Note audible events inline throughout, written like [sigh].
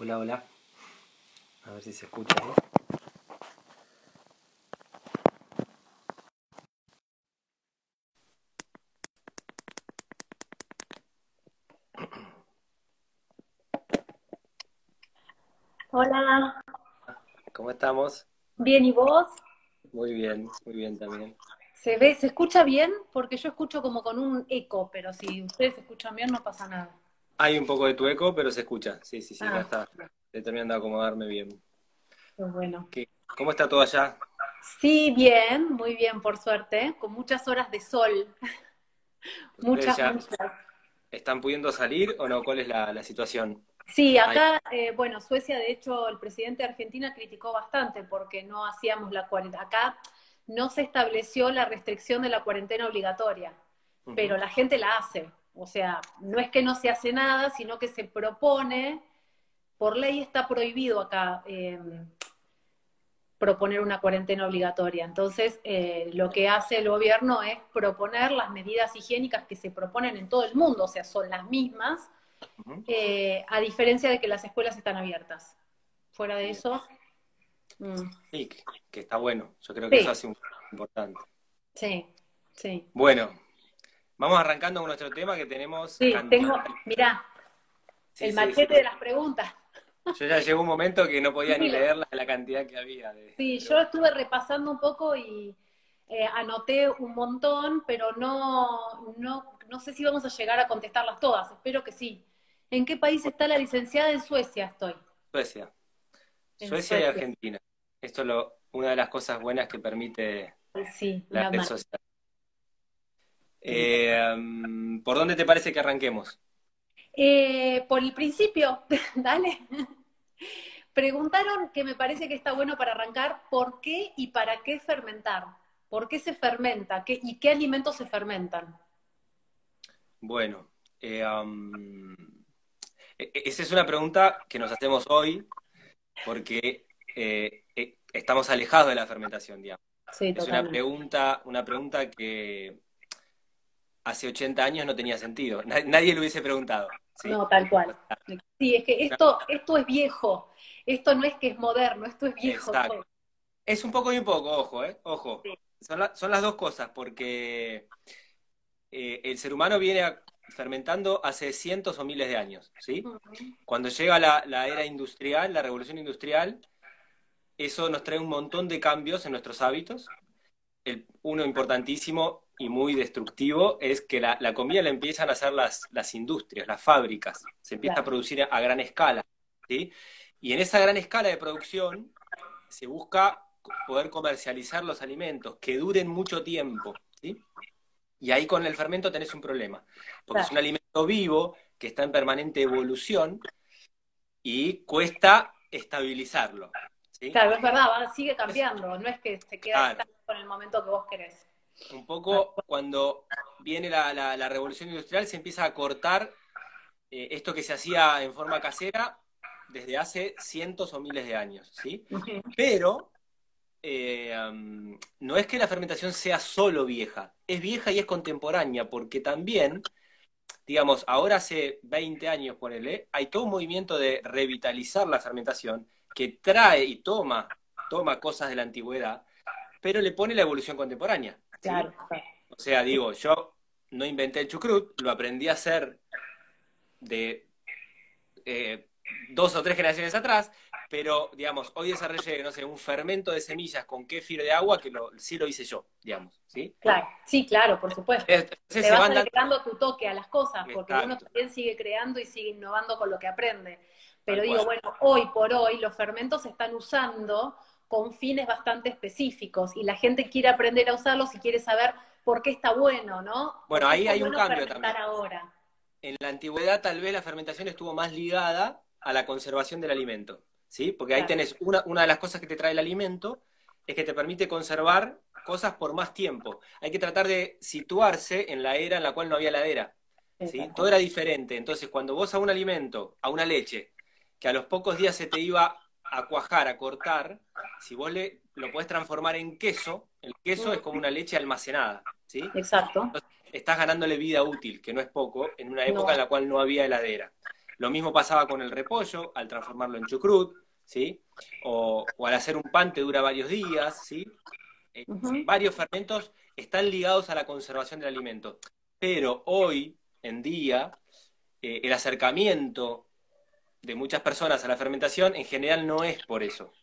Hola, hola. A ver si se escucha ahí. Hola, ¿Cómo estamos? bien, ¿y vos? Muy bien, muy bien también. ¿Se ve, se escucha bien? Porque yo escucho como con un eco, pero si ustedes escuchan bien no pasa nada. Hay un poco de tu eco, pero se escucha. Sí, sí, sí, Ah. ya está. Estoy terminando de acomodarme bien. Pues bueno. ¿Qué- ¿Cómo está todo allá? Sí, bien, muy bien, por suerte, con muchas horas de sol, muchas, muchas. ¿Están pudiendo salir o no? ¿Cuál es la, la situación? Sí, acá, eh, bueno, Suecia, de hecho, el presidente de Argentina criticó bastante porque no hacíamos la cuarentena. Acá no se estableció la restricción de la cuarentena obligatoria. Pero la gente la hace. O sea, no es que no se hace nada, sino que se propone, por ley está prohibido acá eh, proponer una cuarentena obligatoria. Entonces, eh, lo que hace el gobierno es proponer las medidas higiénicas que se proponen en todo el mundo, o sea, son las mismas, eh, a diferencia de que las escuelas están abiertas. Fuera de eso, mm, Sí, que, que está bueno. Yo creo que Sí. eso hace un importante. sí, sí. Bueno, vamos arrancando con nuestro tema que tenemos. Sí, cantidad- tengo, mirá, Sí, el sí, machete sí. de las preguntas. Yo ya llegó un momento que no podía ni leer la, la cantidad que había. De, Sí, yo estuve repasando un poco y eh, anoté un montón, pero no, no, no sé si vamos a llegar a contestarlas todas, espero que sí. ¿En qué país está la licenciada? En Suecia estoy. Suecia. En Suecia y. Argentina. Esto es lo, una de las cosas buenas que permite Sí, la la red mar- social. Eh, mm, ¿por dónde te parece que arranquemos? Eh, por el principio, [laughs] dale. Preguntaron que me parece que está bueno para arrancar, ¿por qué y para qué fermentar? ¿Por qué se fermenta? ¿Qué, ¿Y qué alimentos se fermentan? Bueno, eh, um, e- e- esa es una pregunta que nos hacemos hoy porque eh, eh, estamos alejados de la fermentación, digamos. Sí, Es una pregunta, una pregunta que hace 80 años no tenía sentido. Na- [laughs] Nadie lo hubiese preguntado. ¿sí? No, tal cual. Sí, es que esto, esto es viejo. Esto no es que es moderno, esto es viejo. Exacto. Es un poco y un poco, ojo, ¿eh? Ojo. Sí. Son, la- son las dos cosas, porque eh, el ser humano viene a- fermentando hace cientos o miles de años, ¿sí? Cuando llega la, la era industrial, la revolución industrial, eso nos trae un montón de cambios en nuestros hábitos. El, uno importantísimo y muy destructivo es que la, la comida la empiezan a hacer las, las industrias, las fábricas. Se empieza Claro. a producir a, a gran escala, ¿sí? Y en esa gran escala de producción se busca poder comercializar los alimentos que duren mucho tiempo, ¿sí? Y ahí con el fermento tenés un problema, porque es un alimento vivo que está en permanente evolución y cuesta estabilizarlo, ¿sí? Claro, es verdad, sigue cambiando, no es que se queda Claro. en el momento que vos querés. Un poco cuando viene la, la- la revolución industrial se empieza a cortar eh, esto que se hacía en forma casera desde hace cientos o miles de años, ¿sí? Pero eh, um, no es que la fermentación sea solo vieja, es vieja y es contemporánea, porque también, digamos, ahora hace 20 años, ponele, hay todo un movimiento de revitalizar la fermentación que trae y toma, toma cosas de la antigüedad, pero le pone la evolución contemporánea. Claro, claro. O sea, digo, yo no inventé el chucrut, lo aprendí a hacer de eh, dos o tres generaciones atrás, pero, digamos, hoy desarrollé, no sé, un fermento de semillas con kéfir de agua que lo, sí lo hice yo, digamos, ¿sí? Claro, sí, claro, por supuesto. Entonces Le se vas dando... tu toque a las cosas, porque Exacto. uno también sigue creando y sigue innovando con lo que aprende. Pero digo, cual. bueno, hoy por hoy los fermentos se están usando con fines bastante específicos y la gente quiere aprender a usarlos y quiere saber por qué está bueno, ¿no? Bueno, ¿Por qué ahí hay un cambio también. ahora. En la antigüedad tal vez la fermentación estuvo más ligada a la conservación del alimento, ¿sí? Porque ahí Claro. tenés una, una de las cosas que te trae el alimento es que te permite conservar cosas por más tiempo. Hay que tratar de situarse en la era en la cual no había heladera, ¿sí? Todo era diferente. Entonces, cuando vos a un alimento, a una leche, que a los pocos días se te iba a cuajar, a cortar, si vos le, lo podés transformar en queso, el queso es como una leche almacenada, ¿sí? Exacto. estás ganándole vida útil, que no es poco, en una época No. en la cual no había heladera. Lo mismo pasaba con el repollo, al transformarlo en chucrut, ¿sí? O, al hacer un pan te dura varios días, ¿sí? Eh, varios fermentos están ligados a la conservación del alimento. Pero hoy en día, eh, el acercamiento de muchas personas a la fermentación en general no es por eso,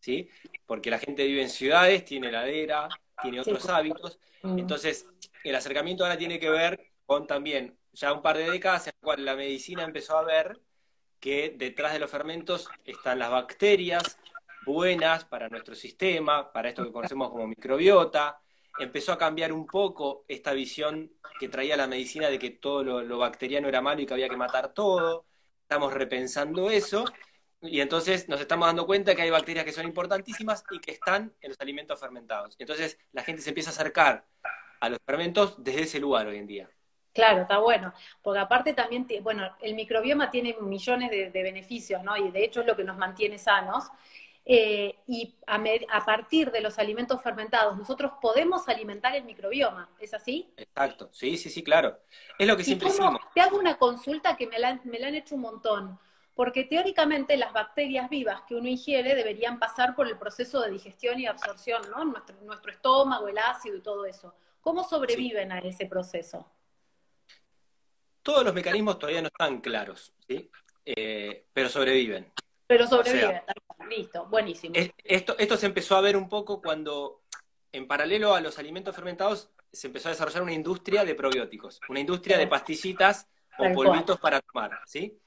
¿sí? Porque la gente vive en ciudades, tiene heladera, tiene otros hábitos, mm. entonces el acercamiento ahora tiene que ver con también ya un par de décadas en las cuales la medicina empezó a ver que detrás de los fermentos están las bacterias buenas para nuestro sistema, para esto que conocemos como microbiota, empezó a cambiar un poco esta visión que traía la medicina de que todo lo, bacteriano era malo y que había que matar todo. Estamos repensando eso y entonces nos estamos dando cuenta que hay bacterias que son importantísimas y que están en los alimentos fermentados. Entonces la gente se empieza a acercar a los fermentos desde ese lugar hoy en día. Claro, está bueno, porque aparte también, bueno, el microbioma tiene millones de, de beneficios, ¿no? Y de hecho es lo que nos mantiene sanos. Eh, y a, partir de los alimentos fermentados nosotros podemos alimentar el microbioma, ¿es así? Exacto, sí, sí, sí, claro. Es lo que siempre hicimos. Te hago una consulta que me la, han hecho un montón, porque teóricamente las bacterias vivas que uno ingiere deberían pasar por el proceso de digestión y absorción, ¿no? Nuestro, nuestro estómago, el ácido y todo eso. ¿Cómo sobreviven a ese proceso? Todos los mecanismos todavía no están claros, ¿sí? Eh, pero sobreviven. Pero sobreviven. Listo, buenísimo. Esto, esto se empezó a ver un poco cuando, en paralelo a los alimentos fermentados, se empezó a desarrollar una industria de probióticos, una industria de pastillitas o polvitos para tomar, ¿sí?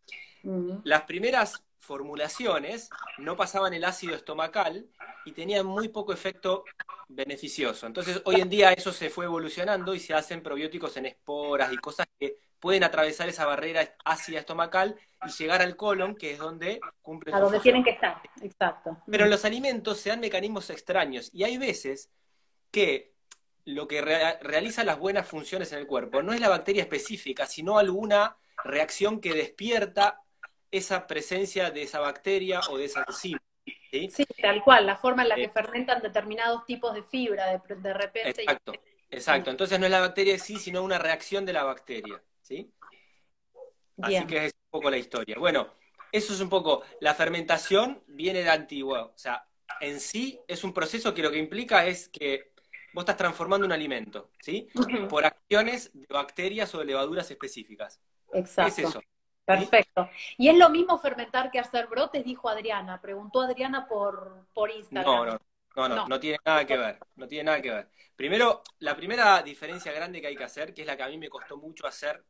Las primeras formulaciones no pasaban el ácido estomacal y tenían muy poco efecto beneficioso. Entonces, hoy en día eso se fue evolucionando y se hacen probióticos en esporas y cosas que pueden atravesar esa barrera ácida estomacal y llegar al colon, que es donde cumplen A donde tienen que estar, exacto. Pero en los alimentos se dan mecanismos extraños y hay veces que lo que realiza las buenas funciones en el cuerpo no es la bacteria específica, sino alguna reacción que despierta esa presencia de esa bacteria o de esa enzima. ¿sí? tal cual, la forma en la que eh, fermentan determinados tipos de fibra de, de repente. Exacto, exacto. Entonces no es la bacteria en sí, sino una reacción de la bacteria. ¿Sí? Así que es un poco la historia. Bueno, eso es un poco, la fermentación viene de antiguo, o sea, en sí es un proceso que lo que implica es que vos estás transformando un alimento, ¿sí? Por acciones de bacterias o de levaduras específicas. Exacto. Es eso. Perfecto. ¿Y es lo mismo fermentar que hacer brotes? Dijo Adriana. Preguntó Adriana por, por Instagram. No, no, no, no, no, tiene nada que ver. No tiene nada que ver. Primero, la primera diferencia grande que hay que hacer, que es la que a mí me costó mucho hacer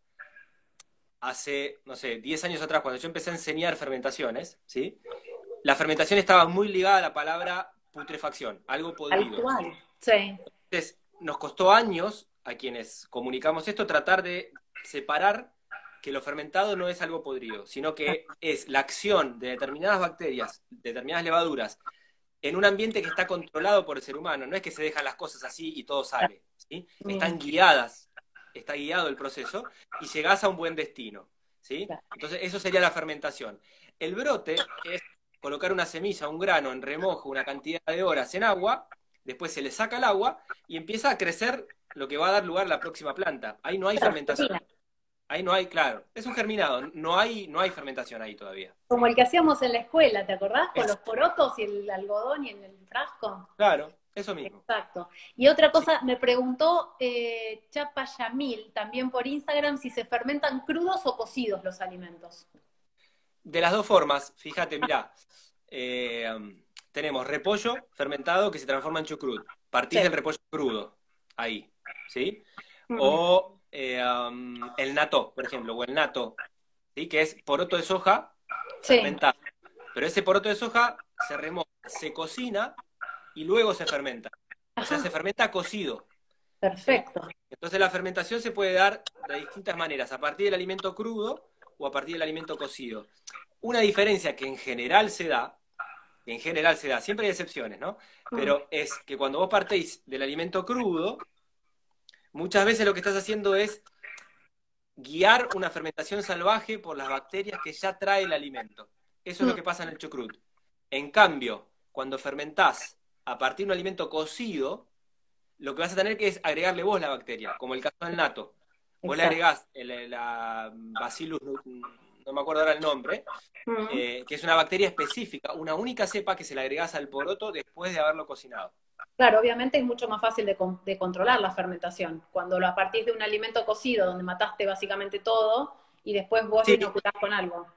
hace, no sé, 10 años atrás, cuando yo empecé a enseñar fermentaciones, ¿sí? La fermentación estaba muy ligada a la palabra putrefacción, algo podrido. sí. Entonces, nos costó años a quienes comunicamos esto tratar de separar que lo fermentado no es algo podrido, sino que es la acción de determinadas bacterias, determinadas levaduras, en un ambiente que está controlado por el ser humano. No es que se dejan las cosas así y todo sale. ¿sí? Están guiadas está guiado el proceso y llegás a un buen destino. ¿sí? Entonces, eso sería la fermentación. El brote es colocar una semilla, un grano en remojo una cantidad de horas en agua, después se le saca el agua y empieza a crecer lo que va a dar lugar a la próxima planta. Ahí no hay fermentación. Ahí no hay, claro, es un germinado, no hay, no hay fermentación ahí todavía. Como el que hacíamos en la escuela, ¿te acordás? Con los porotos y el algodón y en el frasco. Claro, eso mismo. Exacto. Y otra cosa, me preguntó eh, Chapa Yamil, también por Instagram, si se fermentan crudos o cocidos los alimentos. De las dos formas, fíjate, mira, [laughs] eh, tenemos repollo fermentado que se transforma en chucrut. Partís del repollo crudo, ahí, ¿sí? O eh, el nato, por ejemplo, o el nato, ¿sí? Que es poroto de soja fermentado. Pero ese poroto de soja se remoja, se cocina y luego se fermenta. O sea, se fermenta cocido. Perfecto. Entonces la fermentación se puede dar de distintas maneras, a partir del alimento crudo o a partir del alimento cocido. Una diferencia que en general se da, en general se da, siempre hay excepciones, ¿no? Pero es que cuando vos partís del alimento crudo, muchas veces lo que estás haciendo es guiar una fermentación salvaje por las bacterias que ya trae el alimento. Eso es lo mm. que pasa en el chucrut. En cambio, cuando fermentás a partir de un alimento cocido, lo que vas a tener que es agregarle vos la bacteria, como el caso del nato. Vos le agregás la Bacillus, no me acuerdo ahora el nombre, eh, que es una bacteria específica, una única cepa que se le agregás al poroto después de haberlo cocinado. Claro, obviamente es mucho más fácil de, controlar la fermentación. Cuando lo a partir de un alimento cocido, donde mataste básicamente todo, y después vos lo inoculás con algo.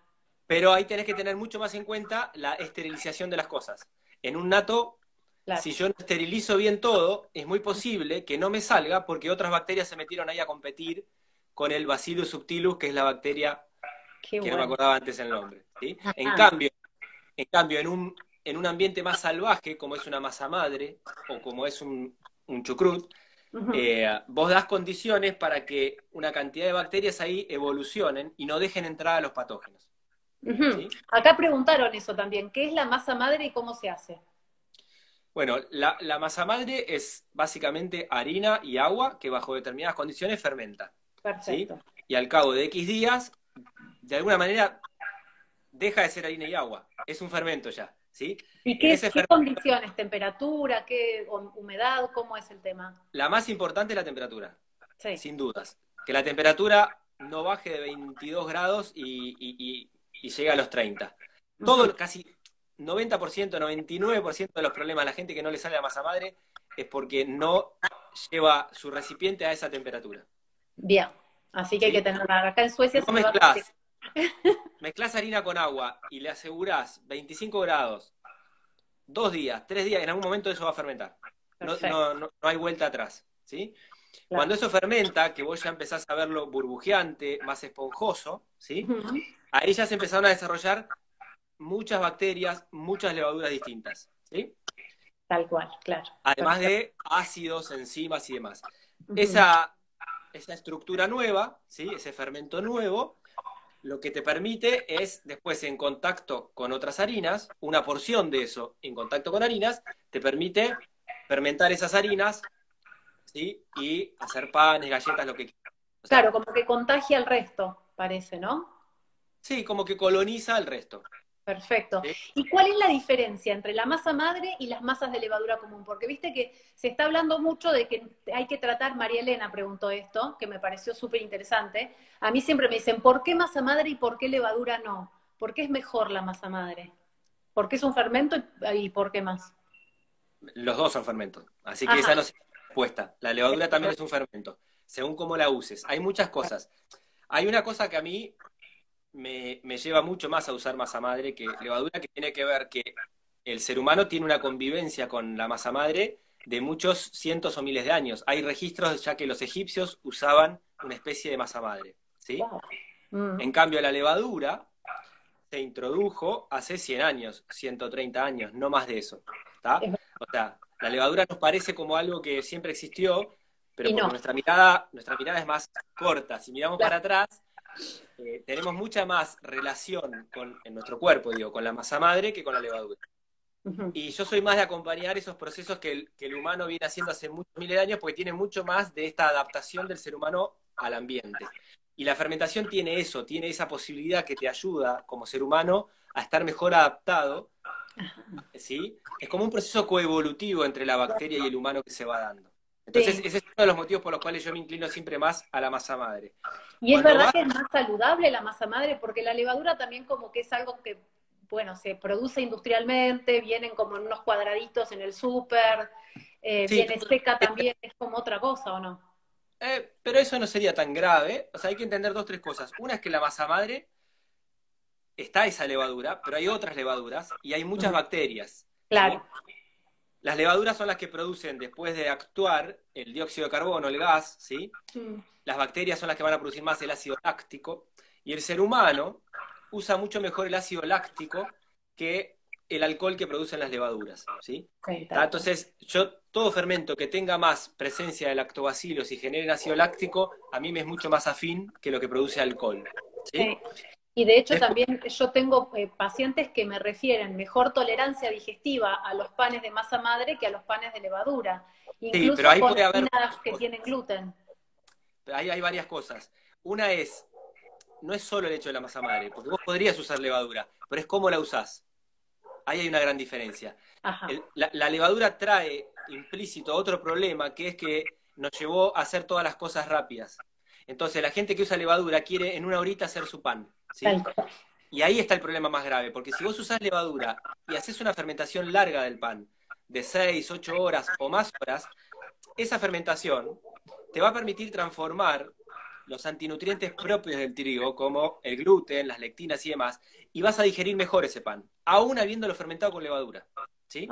Pero ahí tenés que tener mucho más en cuenta la esterilización de las cosas. En un nato, si yo no esterilizo bien todo, es muy posible que no me salga porque otras bacterias se metieron ahí a competir con el Bacillus subtilus, que es la bacteria que no me acordaba antes el nombre. En cambio, en cambio, en un, en un ambiente más salvaje, como es una masa madre o como es un, un chucrut, eh, vos das condiciones para que una cantidad de bacterias ahí evolucionen y no dejen entrar a los patógenos. Acá preguntaron eso también, ¿qué es la masa madre y cómo se hace? Bueno, la, la, masa madre es básicamente harina y agua que bajo determinadas condiciones fermenta. Perfecto. Y al cabo de X días, de alguna manera, deja de ser harina y agua. Es un fermento ya. ¿sí? ¿Y qué, condiciones? ¿Temperatura? ¿Qué humedad? ¿Cómo es el tema? La más importante es la temperatura. Sin dudas. Que la temperatura no baje de 22 grados y, llegue a los 30. Todo, casi 90%, 99% de los problemas la gente que no le sale la masa madre es porque no lleva su recipiente a esa temperatura. Bien, así que hay que tenerla. Acá en Suecia se mezclas, [laughs] mezclas harina con agua y le asegurás 25 grados, dos días, tres días, en algún momento eso va a fermentar. No, hay vuelta atrás, ¿sí? Cuando eso fermenta, que vos ya empezás a verlo burbujeante, más esponjoso, ¿sí? Ahí ya se empezaron a desarrollar muchas bacterias, muchas levaduras distintas, ¿sí? Tal cual, claro. Además de ácidos, enzimas y demás. Esa, esa estructura nueva, ¿sí? Ese fermento nuevo, lo que te permite es, después en contacto con otras harinas, una porción de eso en contacto con harinas, te permite fermentar esas harinas, ¿sí? Y hacer panes, galletas, lo que quieras. claro, como que contagia al resto, parece, ¿no? Sí, como que coloniza al resto. Perfecto. ¿Y cuál es la diferencia entre la masa madre y las masas de levadura común? Porque viste que se está hablando mucho de que hay que tratar, María Elena preguntó esto, que me pareció súper interesante. A mí siempre me dicen, ¿por qué masa madre y por qué levadura no? ¿Por qué es mejor la masa madre? ¿Por qué es un fermento y, por qué más? Los dos son fermentos, así que esa no es respuesta. La levadura también es un fermento, según cómo la uses. Hay muchas cosas. Hay una cosa que a mí me, lleva mucho más a usar masa madre que levadura, que tiene que ver que el ser humano tiene una convivencia con la masa madre de muchos cientos o miles de años. Hay registros ya que los egipcios usaban una especie de masa madre. ¿sí? Mm. En cambio, la levadura se introdujo hace 100 años, 130 años, no más de eso. O sea, la levadura nos parece como algo que siempre existió, pero nuestra mirada, nuestra mirada es más corta. Si miramos para atrás, eh, tenemos mucha más relación con, en nuestro cuerpo, digo, con la masa madre que con la levadura. Y yo soy más de acompañar esos procesos que el, humano viene haciendo hace muchos miles de años porque tiene mucho más de esta adaptación del ser humano al ambiente. Y la fermentación tiene eso, tiene esa posibilidad que te ayuda como ser humano a estar mejor adaptado. ¿sí? Es como un proceso coevolutivo entre la bacteria y el humano que se va dando. Entonces, ese es uno de los motivos por los cuales yo me inclino siempre más a la masa madre. Y es verdad que es más saludable la masa madre, porque la levadura también como que es algo que, bueno, se produce industrialmente, vienen como en unos cuadraditos en el súper, eh, viene seca también, es como otra cosa, ¿o no? Eh, pero eso no sería tan grave. O sea, hay que entender dos, tres cosas. Una es que la masa madre está esa levadura, pero hay otras levaduras y hay muchas bacterias. Claro. Las levaduras son las que producen, después de actuar, el dióxido de carbono, el gas, ¿sí? Mm. Las bacterias son las que van a producir más el ácido láctico. Y el ser humano usa mucho mejor el ácido láctico que el alcohol que producen las levaduras, ¿sí? Entonces, yo todo fermento que tenga más presencia de lactobacilos y genere ácido láctico, a mí me es mucho más afín que lo que produce alcohol. ¿sí? Y de hecho también yo tengo eh, pacientes que me refieren mejor tolerancia digestiva a los panes de masa madre que a los panes de levadura. Incluso sí, pero ahí puede haber que tienen gluten. Ahí hay varias cosas. Una es, no es solo el hecho de la masa madre, porque vos podrías usar levadura, pero es cómo la usás. Ahí hay una gran diferencia. la, levadura trae implícito otro problema, que es que nos llevó a hacer todas las cosas rápidas. Entonces la gente que usa levadura quiere en una horita hacer su pan. ¿sí? Y ahí está el problema más grave, porque si vos usás levadura y haces una fermentación larga del pan, de 6, 8 horas o más horas, esa fermentación te va a permitir transformar los antinutrientes propios del trigo, como el gluten, las lectinas y demás, y vas a digerir mejor ese pan, aún habiéndolo fermentado con levadura. ¿sí?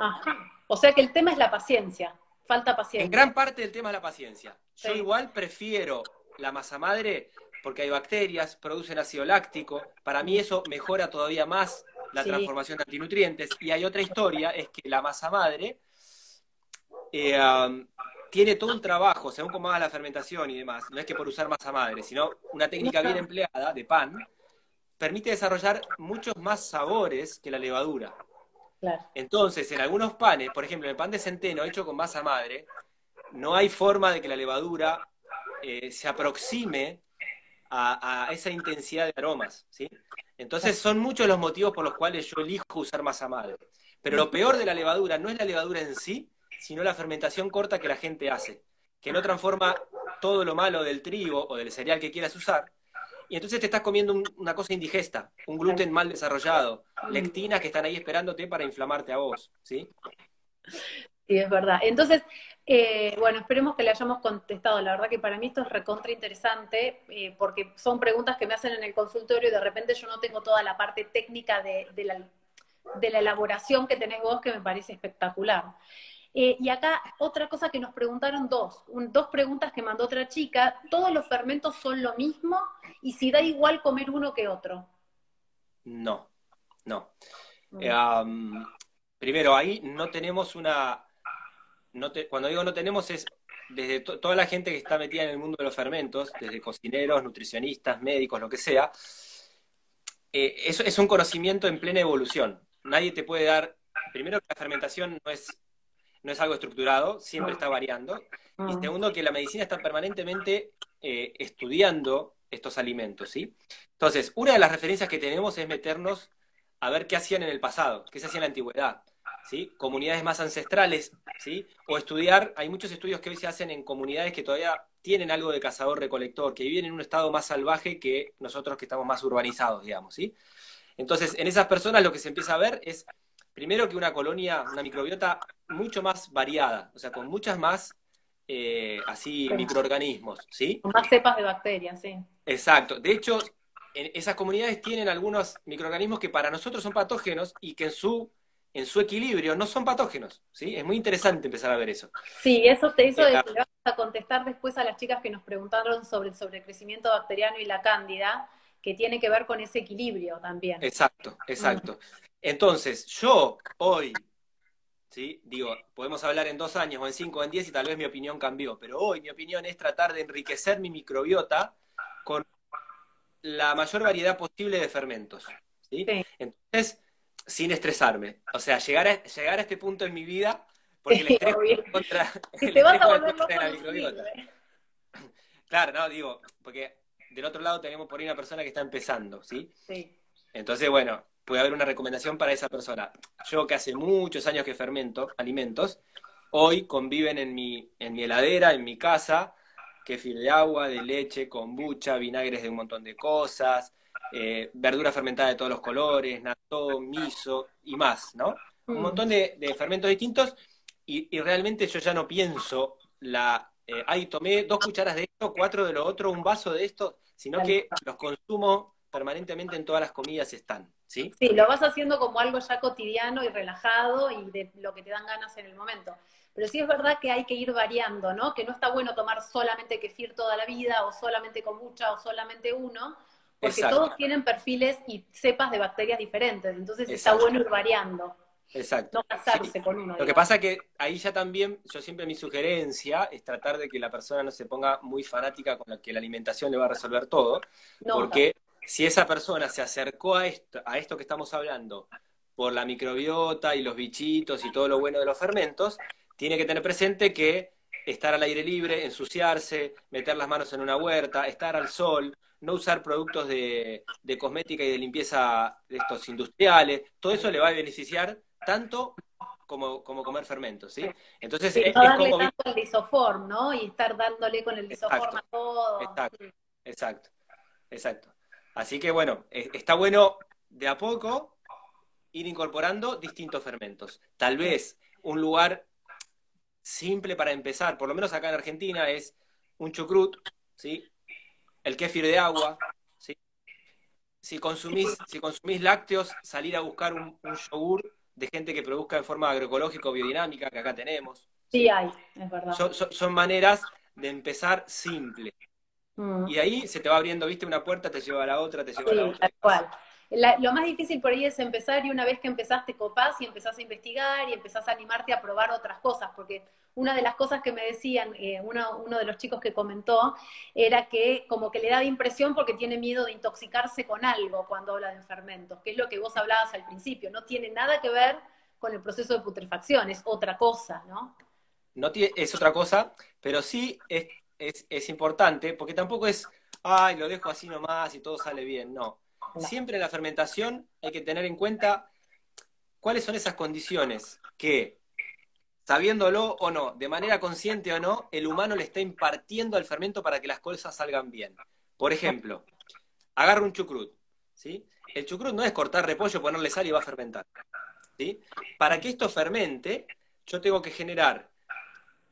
O sea que el tema es la paciencia, falta paciencia. En gran parte del tema es la paciencia. Yo igual prefiero la masa madre porque hay bacterias, producen ácido láctico. Para mí eso mejora todavía más la transformación de antinutrientes. Y hay otra historia, es que la masa madre eh, tiene todo un trabajo, según cómo haga la fermentación y demás. No es que por usar masa madre, sino una técnica bien empleada de pan, permite desarrollar muchos más sabores que la levadura. Entonces, en algunos panes, por ejemplo, el pan de centeno hecho con masa madre, no hay forma de que la levadura eh, se aproxime a, esa intensidad de aromas, ¿sí? Entonces son muchos los motivos por los cuales yo elijo usar masa madre. Pero lo peor de la levadura no es la levadura en sí, sino la fermentación corta que la gente hace, que no transforma todo lo malo del trigo o del cereal que quieras usar, y entonces te estás comiendo una cosa indigesta, un gluten mal desarrollado, lectinas que están ahí esperándote para inflamarte a vos, ¿sí? Sí, es verdad. Entonces, eh, bueno, esperemos que le hayamos contestado. La verdad que para mí esto es recontra interesante, eh, porque son preguntas que me hacen en el consultorio y de repente yo no tengo toda la parte técnica de, la, de la elaboración que tenés vos, que me parece espectacular. Eh, y acá otra cosa que nos preguntaron dos, dos preguntas que mandó otra chica, ¿todos los fermentos son lo mismo? Y si da igual comer uno que otro. No, no. primero, ahí no tenemos una cuando digo no tenemos es desde toda la gente que está metida en el mundo de los fermentos, desde cocineros, nutricionistas, médicos, lo que sea, eh, eso es un conocimiento en plena evolución. Nadie te puede dar, primero que la fermentación no es, no es algo estructurado, siempre está variando, y ah. segundo que la medicina está permanentemente eh, estudiando estos alimentos, ¿sí? Entonces, una de las referencias que tenemos es meternos a ver qué hacían en el pasado, qué se hacía en la antigüedad. ¿Sí? comunidades más ancestrales, ¿sí? o estudiar, hay muchos estudios que hoy se hacen en comunidades que todavía tienen algo de cazador-recolector, que viven en un estado más salvaje que nosotros que estamos más urbanizados, digamos. ¿sí? Entonces, en esas personas lo que se empieza a ver es, primero que una colonia, una microbiota mucho más variada, o sea, con muchas más eh, así microorganismos, ¿sí? Con más cepas de bacterias, sí. Exacto. De hecho, en esas comunidades tienen algunos microorganismos que para nosotros son patógenos y que en su en su equilibrio no son patógenos, ¿sí? Es muy interesante empezar a ver eso. Sí, eso te hizo de que a contestar después a las chicas que nos preguntaron sobre el sobrecrecimiento bacteriano y la cándida, que tiene que ver con ese equilibrio también. Exacto, exacto. Entonces, yo hoy, ¿sí? Digo, podemos hablar en dos años o en cinco o en diez y tal vez mi opinión cambió, pero hoy mi opinión es tratar de enriquecer mi microbiota con la mayor variedad posible de fermentos. ¿sí? Entonces, sin estresarme. O sea, llegar a, llegar a este punto en mi vida, porque el estrés contra, [laughs] el te vas a volver loco la microbiota. [laughs] Claro, no, digo, porque del otro lado tenemos por ahí una persona que está empezando, ¿sí? Sí. Entonces, bueno, puede haber una recomendación para esa persona. Yo que hace muchos años que fermento alimentos, hoy conviven en mi, en mi heladera, en mi casa, kefir de agua, de leche, kombucha, vinagres de un montón de cosas, eh, verdura fermentada de todos los colores, natto, miso y más, ¿no? Un mm. montón de, fermentos distintos y, realmente yo ya no pienso la, eh, ay, tomé dos cucharas de esto, cuatro de lo otro, un vaso de esto, sino que los consumo permanentemente en todas las comidas están, ¿sí? Sí, lo vas haciendo como algo ya cotidiano y relajado y de lo que te dan ganas en el momento. Pero sí es verdad que hay que ir variando, ¿no? Que no está bueno tomar solamente kefir toda la vida o solamente kombucha o solamente uno, porque todos tienen perfiles y cepas de bacterias diferentes, entonces está bueno ir variando. Exacto. No casarse con uno. Lo que pasa que ahí ya también, yo siempre mi sugerencia es tratar de que la persona no se ponga muy fanática con la que la alimentación le va a resolver todo, porque si esa persona se acercó a esto, a esto que estamos hablando por la microbiota y los bichitos y todo lo bueno de los fermentos, tiene que tener presente que estar al aire libre, ensuciarse, meter las manos en una huerta, estar al sol, no usar productos de, cosmética y de limpieza de estos industriales, todo eso le va a beneficiar tanto como, como comer fermentos, ¿sí? Entonces es, como... tanto el lisoform, ¿no? Y estar dándole con el lisoform a todo. Exacto. Exacto, exacto. Así que bueno, está bueno de a poco ir incorporando distintos fermentos. Tal vez un lugar simple para empezar, por lo menos acá en Argentina, es un chucrut, ¿sí? El kéfir de agua. ¿sí? Si, consumís, si consumís lácteos, salir a buscar un, yogur de gente que produzca de forma agroecológica o biodinámica, que acá tenemos. Sí, hay, es verdad. Son, maneras de empezar simple. Mm. Y ahí se te va abriendo, viste, una puerta, te lleva a la otra, te lleva a la otra. Tal cual lo más difícil por ahí es empezar y una vez que empezaste copás y empezás a investigar y empezás a animarte a probar otras cosas, porque una de las cosas que me decían, eh, uno, de los chicos que comentó, era que como que le da de impresión porque tiene miedo de intoxicarse con algo cuando habla de fermentos, que es lo que vos hablabas al principio, no tiene nada que ver con el proceso de putrefacción, es otra cosa, ¿no? No es otra cosa, pero sí es, es, es importante, porque tampoco es, ay, lo dejo así nomás y todo sale bien, no Siempre en la fermentación hay que tener en cuenta cuáles son esas condiciones que, sabiéndolo o no, de manera consciente o no, el humano le está impartiendo al fermento para que las cosas salgan bien. Por ejemplo, agarra un chucrut, ¿sí? El chucrut no es cortar repollo, ponerle sal y va a fermentar. ¿sí? Para que esto fermente, yo tengo que generar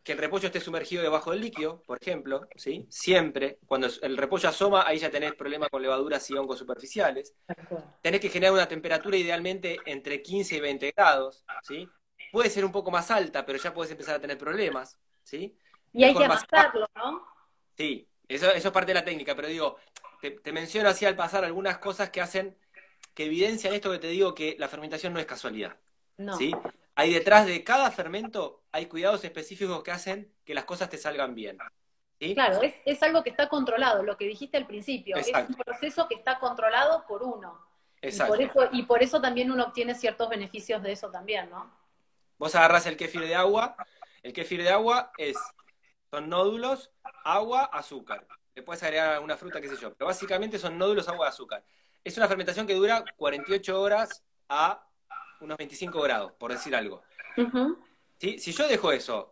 que el repollo esté sumergido debajo del líquido, por ejemplo, ¿sí? Siempre, cuando el repollo asoma, ahí ya tenés problemas con levaduras y hongos superficiales. Tenés que generar una temperatura idealmente entre 15 y 20 grados, ¿sí? Puede ser un poco más alta, pero ya puedes empezar a tener problemas, ¿sí? Y hay que amasarlo, ¿no? Sí, eso, eso es parte de la técnica, pero digo, te, menciono así al pasar algunas cosas que hacen, que evidencian esto que te digo, que la fermentación no es casualidad. No. ¿sí? Hay detrás de cada fermento, hay cuidados específicos que hacen que las cosas te salgan bien. Claro, es, algo que está controlado, lo que dijiste al principio. Es un proceso que está controlado por uno. Exacto. Y por, eso, y por eso también uno obtiene ciertos beneficios de eso también, ¿no? Vos agarrás el kéfir de agua, el kéfir de agua es, son nódulos, agua, azúcar. Le puedes agregar alguna fruta, qué sé yo, pero básicamente son nódulos, agua, azúcar. Es una fermentación que dura 48 horas a unos 25 grados, por decir algo. Si yo dejo eso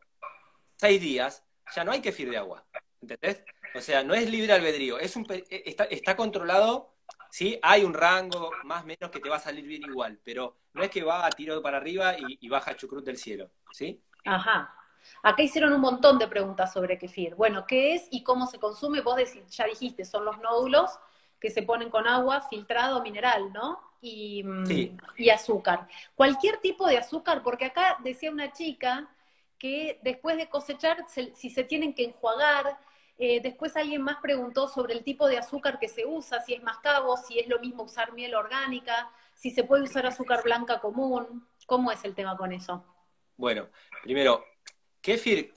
seis días, ya no hay kefir de agua. ¿Entendés? O sea, no es libre albedrío, es un, e, está, está controlado, ¿sí? Hay un rango más o menos que te va a salir bien igual, pero no es que va a tiro para arriba y, baja chucrut del cielo, ¿sí? Ajá. Acá hicieron un montón de preguntas sobre kefir. Bueno, ¿qué es y cómo se consume? Vos ya dijiste, son los nódulos que se ponen con agua filtrado mineral, ¿no? Mm, y, azúcar. Cualquier tipo de azúcar, porque acá decía una chica que después de cosechar, si se tienen que enjuagar, eh, después alguien más preguntó sobre el tipo de azúcar que se usa, si es mascabo, si es lo mismo usar miel orgánica, si se puede usar azúcar blanca común. ¿Cómo es el tema con eso? Bueno, primero, kéfir,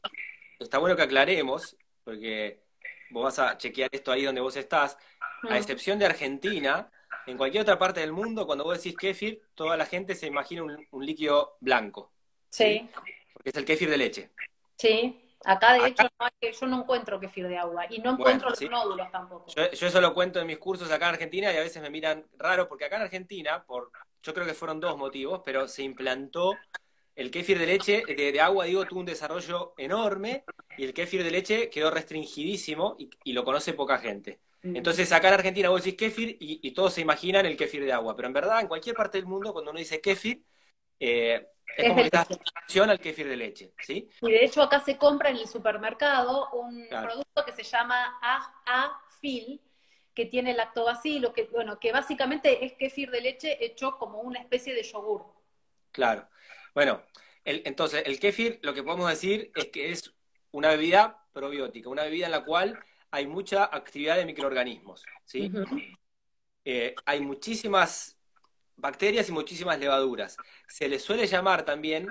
está bueno que aclaremos, porque vos vas a chequear esto ahí donde vos estás, a mm. excepción de Argentina, en cualquier otra parte del mundo, cuando vos decís kéfir, toda la gente se imagina un, líquido blanco. Sí. Porque es el kéfir de leche. Sí. Acá, de hecho, yo no encuentro kéfir de agua y no encuentro los nódulos tampoco. Yo, eso lo cuento en mis cursos acá en Argentina y a veces me miran raro porque acá en Argentina, por yo creo que fueron dos motivos, pero se implantó el kéfir de leche, de, agua, digo, tuvo un desarrollo enorme y el kéfir de leche quedó restringidísimo y lo conoce poca gente. Entonces acá en Argentina vos decís kéfir y, todos se imaginan el kéfir de agua, pero en verdad en cualquier parte del mundo cuando uno dice kéfir, eh, es, como que atención al kéfir de leche, ¿sí? Y de hecho acá se compra en el supermercado un producto que se llama A-Fil, que tiene lactobacilo, que bueno, que básicamente es kéfir de leche hecho como una especie de yogur. Claro. Bueno, entonces el kéfir lo que podemos decir es que es una bebida probiótica, una bebida en la cual hay mucha actividad de microorganismos, ¿sí? Eh, hay muchísimas bacterias y muchísimas levaduras. Se le suele llamar también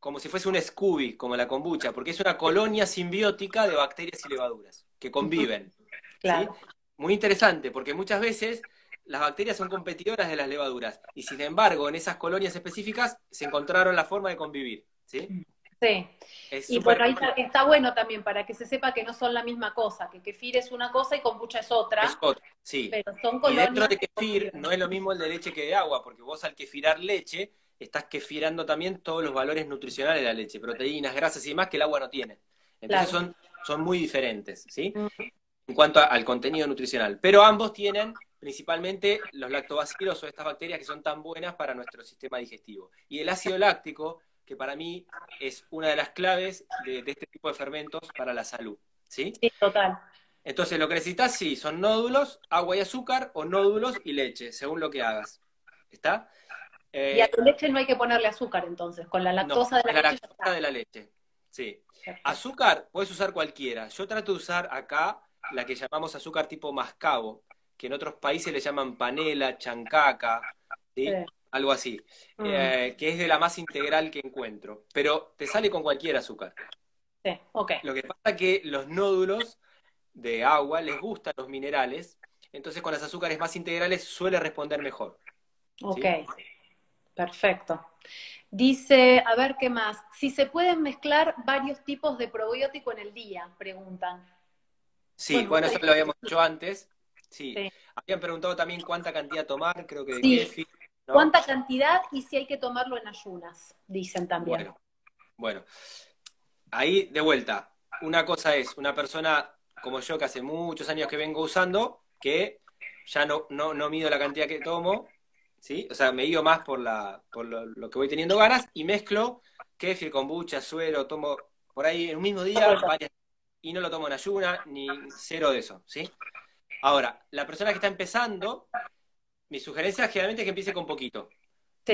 como si fuese un Scooby, como la kombucha, porque es una colonia simbiótica de bacterias y levaduras que conviven. Muy interesante, porque muchas veces las bacterias son competidoras de las levaduras y sin embargo en esas colonias específicas se encontraron la forma de convivir. ¿sí? Sí. y bueno, ahí está, bueno también para que se sepa que no son la misma cosa, que kefir es una cosa y kombucha es otra. Es otra, sí. Pero son y dentro de kefir no es lo mismo el de leche que de agua, porque vos al kefirar leche estás kefirando también todos los valores nutricionales de la leche, proteínas, grasas y demás que el agua no tiene. Entonces son, son muy diferentes, ¿sí? Mm. en cuanto al contenido nutricional. Pero ambos tienen principalmente los lactobacilos o estas bacterias que son tan buenas para nuestro sistema digestivo. Y el ácido láctico, que para mí es una de las claves de, este tipo de fermentos para la salud. ¿Sí? Sí, total. Entonces, lo que necesitas, sí, son nódulos, agua y azúcar, o nódulos y leche, según lo que hagas. ¿Está? y a tu leche no hay que ponerle azúcar, entonces, con la lactosa de la, la lactosa de la leche. Sí. Azúcar, puedes usar cualquiera. Yo trato de usar acá la que llamamos azúcar tipo mascabo, que en otros países le llaman panela, chancaca, ¿sí? Algo así, mm. eh, que es de la más integral que encuentro. Pero te sale con cualquier azúcar. Sí, ok. Lo que pasa es que los nódulos de agua les gustan los minerales, entonces con las azúcares más integrales suele responder mejor. Ok, perfecto. Dice, a ver qué más. Si se pueden mezclar varios tipos de probiótico en el día, preguntan. Sí, bueno, eso lo habíamos hecho antes. Sí. Habían preguntado también cuánta cantidad tomar, creo que de sí. ¿Cuánta cantidad y si hay que tomarlo en ayunas? Dicen también. Bueno, bueno. Ahí, de vuelta, una cosa es una persona como yo, que hace muchos años que vengo usando, que ya no, no, no mido la cantidad que tomo, ¿sí? O sea, me guío más por, la, por lo, que voy teniendo ganas y mezclo kefir, kombucha, suero, tomo por ahí en un mismo día varias y no lo tomo en ayuna, ni cero de eso, ¿sí? Ahora, la persona que está empezando, mi sugerencia generalmente es que empiece con poquito.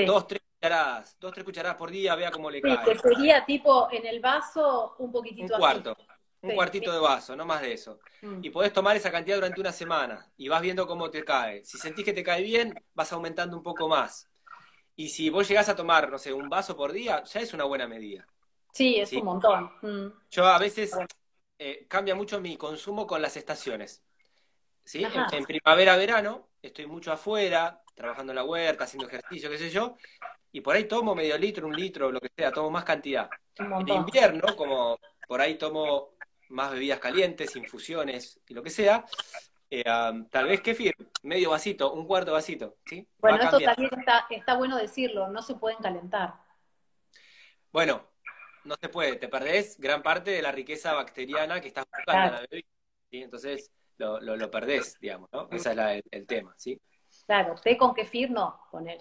Dos, tres cucharadas, dos, tres cucharadas por día, vea cómo le sí, Que sería tipo en el vaso un poquitito un cuarto, Un cuartito de vaso, no más de eso. Mm. Y podés tomar esa cantidad durante una semana y vas viendo cómo te cae. Si sentís que te cae bien, vas aumentando un poco más. Y si vos llegás a tomar, no sé, un vaso por día, ya es una buena medida. Sí, es un montón. Mm. Yo a veces eh, cambia mucho mi consumo con las estaciones. ¿Sí? En, primavera, verano, estoy mucho afuera, trabajando en la huerta, haciendo ejercicio, qué sé yo, y por ahí tomo medio litro, un litro, lo que sea, tomo más cantidad. En invierno, como por ahí tomo más bebidas calientes, infusiones y lo que sea, eh, tal vez kefir, medio vasito, un cuarto vasito, ¿sí? Bueno, esto también está, está bueno decirlo, no se pueden calentar. Bueno, no se puede, te perdés gran parte de la riqueza bacteriana que estás buscando en la bebida. ¿sí? Entonces lo, lo, perdés, digamos, ¿no? Ese es el, tema, ¿sí? Claro, té con kefir no, poner.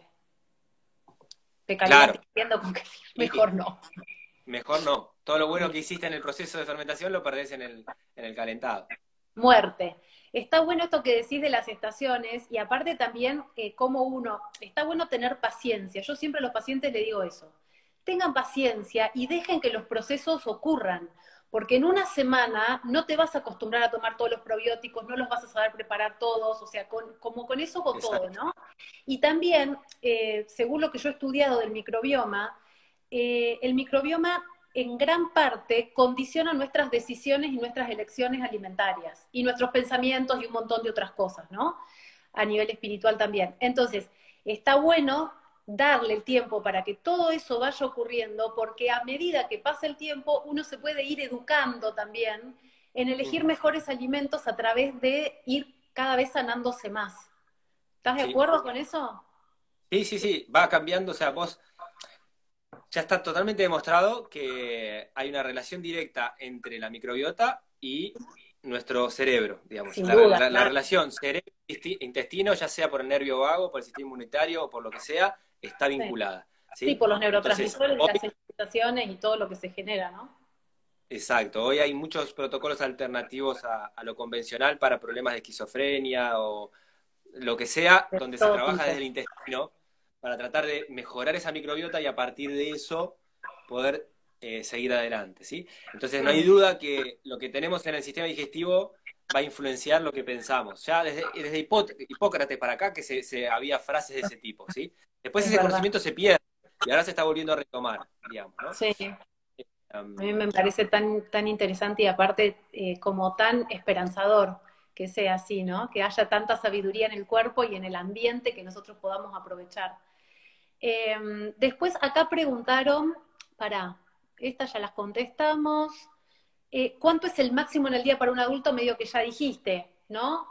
Té caliente claro. con kefir, mejor no. Mejor no. Todo lo bueno que hiciste en el proceso de fermentación lo perdés en el, en el calentado. Muerte. Está bueno esto que decís de las estaciones y aparte también eh, como uno, está bueno tener paciencia. Yo siempre a los pacientes le digo eso tengan paciencia y dejen que los procesos ocurran, porque en una semana no te vas a acostumbrar a tomar todos los probióticos, no los vas a saber preparar todos, o sea, como con eso con todo, ¿no? Y también, eh, según lo que yo he estudiado del microbioma, eh, el microbioma en gran parte condiciona nuestras decisiones y nuestras elecciones alimentarias, y nuestros pensamientos y un montón de otras cosas, ¿no? A nivel espiritual también. Entonces, está bueno darle el tiempo para que todo eso vaya ocurriendo, porque a medida que pasa el tiempo uno se puede ir educando también en elegir mejores alimentos a través de ir cada vez sanándose más. ¿Estás de acuerdo con eso? Sí, sí, sí, va cambiando, o sea, vos ya está totalmente demostrado que hay una relación directa entre la microbiota y nuestro cerebro, digamos. la, relación cerebro-intestino, ya sea por el nervio vago, por el sistema inmunitario o por lo que sea, está vinculada. Sí, por los neurotransmisores, las sensaciones y todo lo que se genera, ¿no? Exacto, hoy hay muchos protocolos alternativos a, lo convencional para problemas de esquizofrenia o lo que sea, donde se trabaja desde el intestino para tratar de mejorar esa microbiota y a partir de eso poder eh, seguir adelante, ¿sí? Entonces no hay duda que lo que tenemos en el sistema digestivo va a influenciar lo que pensamos. Ya desde, desde Hipócrates para acá que se, había frases de ese tipo, ¿sí? Después ese conocimiento se pierde y ahora se está volviendo a retomar, digamos, ¿no? Sí. Eh, a mí me parece tan, tan interesante y aparte eh, como tan esperanzador que sea así, ¿no? Que haya tanta sabiduría en el cuerpo y en el ambiente que nosotros podamos aprovechar. Em, después acá preguntaron, para, estas ya las contestamos. Eh, ¿Cuánto es el máximo en el día para un adulto? Medio que ya dijiste, ¿no?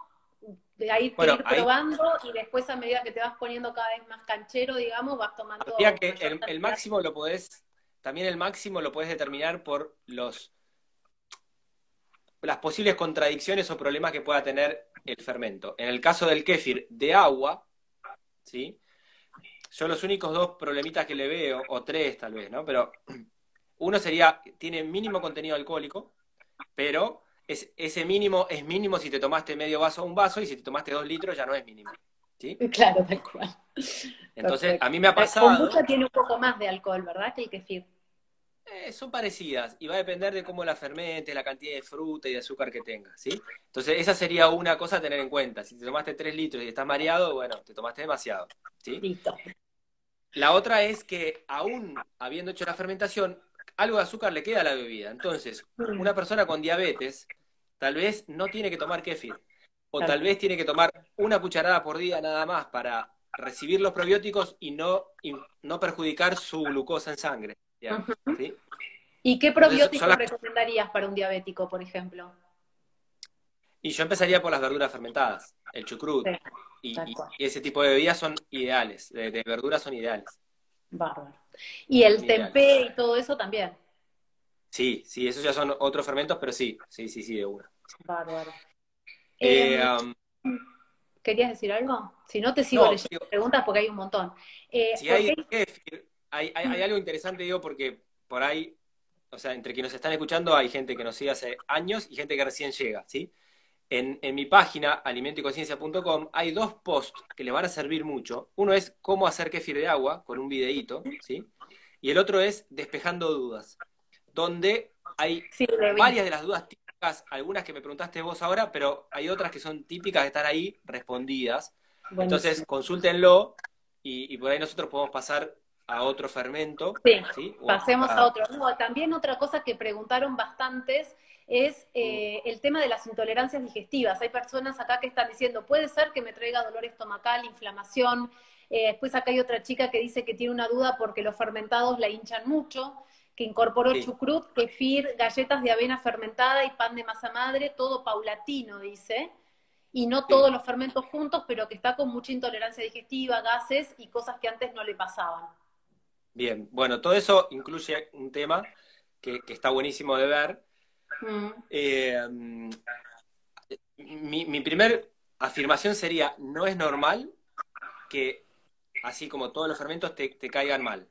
de ahí ir probando y después a medida que te vas poniendo cada vez más canchero, digamos, vas tomando... que el, máximo lo podés, también el máximo lo podés determinar por los... las posibles contradicciones o problemas que pueda tener el fermento. En el caso del kéfir de agua, ¿sí? Son los únicos dos problemitas que le veo, o tres tal vez, ¿no? Pero uno sería, tiene mínimo contenido alcohólico, pero es, ese mínimo es mínimo si te tomaste medio vaso o un vaso, y si te tomaste dos litros ya no es mínimo. ¿sí? [laughs] Claro, tal cual. Entonces, a mí me ha pasado... Kombucha tiene un poco más de alcohol, ¿verdad? Que el kefir. Eh, son parecidas y va a depender de cómo la fermentes, la cantidad de fruta y de azúcar que tenga, ¿sí? Entonces, esa sería una cosa a tener en cuenta. Si te tomaste tres litros y estás mareado, bueno, te tomaste demasiado, ¿sí? Listo. La otra es que aún habiendo hecho la fermentación, algo de azúcar le queda a la bebida. Entonces, una persona con diabetes tal vez no tiene que tomar kéfir. O tal vez tiene que tomar una cucharada por día nada más para recibir los probióticos y no, y no perjudicar su glucosa en sangre. digamos. ¿sí? ¿Y qué probióticos las- recomendarías para un diabético, por ejemplo? Y yo empezaría por las verduras fermentadas, el chucrut. Sí, y ese tipo de bebidas son ideales, de, de verduras son ideales. Bárbaro. Y el tempé y todo eso también. Sí, sí, esos ya son otros fermentos, pero sí, sí, sí, sí, de una. Bárbaro. Eh, Eh, um, ¿Querías decir algo? Si no, te sigo No, leyendo digo- preguntas porque hay un montón. Eh, Si ¿por hay hay, hay, hay algo interesante, digo, porque por ahí, o sea, entre quienes nos están escuchando hay gente que nos sigue hace años y gente que recién llega, ¿sí? En, en mi página, alimentoyconciencia.com, hay dos posts que les van a servir mucho. Uno es cómo hacer kéfir de agua, con un videíto, ¿sí? Y el otro es despejando dudas, donde hay Sí, varias de las dudas típicas, algunas que me preguntaste vos ahora, pero hay otras que son típicas que están ahí respondidas. Buenísimo. Entonces, consúltenlo y, y por ahí nosotros podemos pasar a otro fermento. Sí, Pasemos a otro. No, también otra cosa que preguntaron bastantes es eh, el tema de las intolerancias digestivas. Hay personas acá que están diciendo, puede ser que me traiga dolor estomacal, inflamación. Eh, después acá hay otra chica que dice que tiene una duda porque los fermentados la hinchan mucho, que incorporó Sí. chucrut, kefir, galletas de avena fermentada y pan de masa madre, todo paulatino, dice. Y no todos los fermentos juntos, pero que está con mucha intolerancia digestiva, gases y cosas que antes no le pasaban. Bien, bueno, todo eso incluye un tema que, que está buenísimo de ver. Mm. Eh, mm, mi, mi primer afirmación sería, no es normal que, así como todos los fermentos, te, te caigan mal,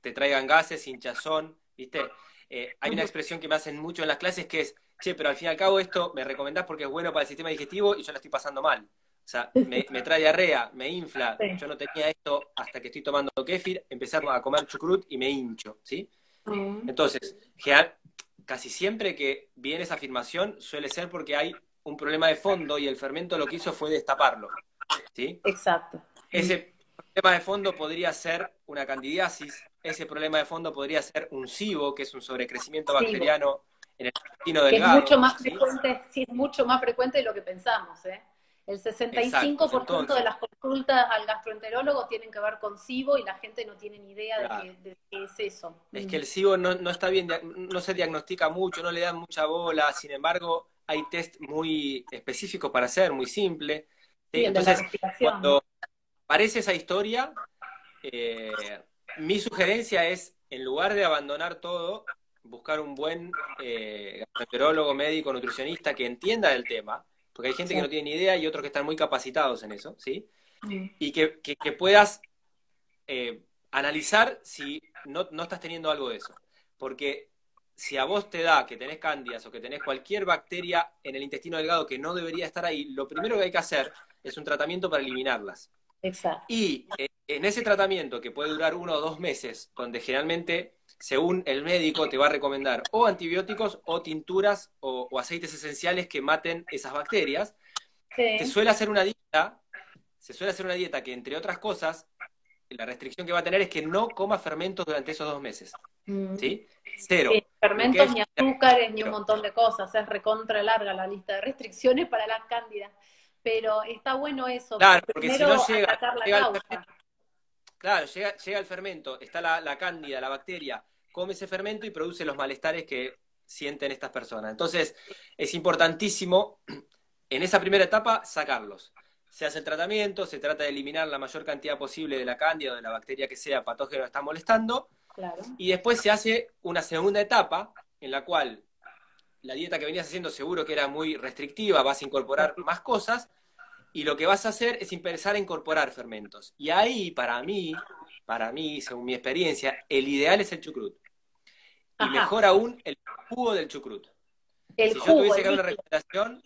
te traigan gases, hinchazón, ¿viste? Eh, hay una expresión que me hacen mucho en las clases que es, che, pero al fin y al cabo esto me recomendás porque es bueno para el sistema digestivo y yo la estoy pasando mal. O sea, me, me trae diarrea, me infla. [laughs] Sí. Yo no tenía esto hasta que estoy tomando kéfir, empezar a comer chucrut y me hincho, ¿sí? Mm. Entonces, casi siempre que viene esa afirmación suele ser porque hay un problema de fondo y el fermento lo que hizo fue destaparlo. ¿sí? Exacto. Ese problema de fondo podría ser una candidiasis, ese problema de fondo podría ser un SIBO, que es un sobrecrecimiento bacteriano en el intestino Que es delgado. mucho más ¿sí? frecuente, sí, es mucho más frecuente de lo que pensamos, ¿eh? El 65% Exacto, entonces. de las consultas al gastroenterólogo tienen que ver con SIBO y la gente no tiene ni idea Claro. de, qué, de qué es eso. Es que el SIBO no, no está bien, no se diagnostica mucho, no le dan mucha bola, sin embargo, hay test muy específicos para hacer, muy simple. el la Entonces, cuando aparece esa historia, eh, mi sugerencia es, en lugar de abandonar todo, buscar un buen eh, gastroenterólogo, médico, nutricionista que entienda del tema, porque hay gente Sí. que no tiene ni idea y otros que están muy capacitados en eso, ¿sí? Y que, que- que puedas eh, analizar si no, no estás teniendo algo de eso. Porque si a vos te da que tenés cándidas o que tenés cualquier bacteria en el intestino delgado que no debería estar ahí, lo primero que hay que hacer es un tratamiento para eliminarlas. Exacto. Y eh, en ese tratamiento, que puede durar uno o dos meses, donde generalmente, según el médico, te va a recomendar o antibióticos o tinturas o, o aceites esenciales que maten esas bacterias, Sí. se suele hacer una dieta, se suele hacer una dieta que, entre otras cosas, la restricción que va a tener es que no coma fermentos durante esos dos meses, Mm. ¿sí? Cero. Sí, fermentos, ni es- azúcares, ni un montón de cosas. Es recontra larga la lista de restricciones para las cándidas. Pero está bueno eso. Claro, porque si primero no llega- fermento. Claro, llega, llega el fermento, está la, la cándida, la bacteria, come ese fermento y produce los malestares que sienten estas personas. Entonces, es importantísimo [clears throat] en esa primera etapa sacarlos. Se hace el tratamiento, se trata de eliminar la mayor cantidad posible de la cándida o de la bacteria que sea patógeno que está molestando, Claro. y después se hace una segunda etapa en la cual la dieta que venías haciendo seguro que era muy restrictiva, vas a incorporar más cosas, y lo que vas a hacer es empezar a incorporar fermentos. Y ahí, para mí, para mí, según mi experiencia, el ideal es el chucrut. Y mejor aún, el jugo del chucrut. El si jugo, yo tuviese que dar una recomendación,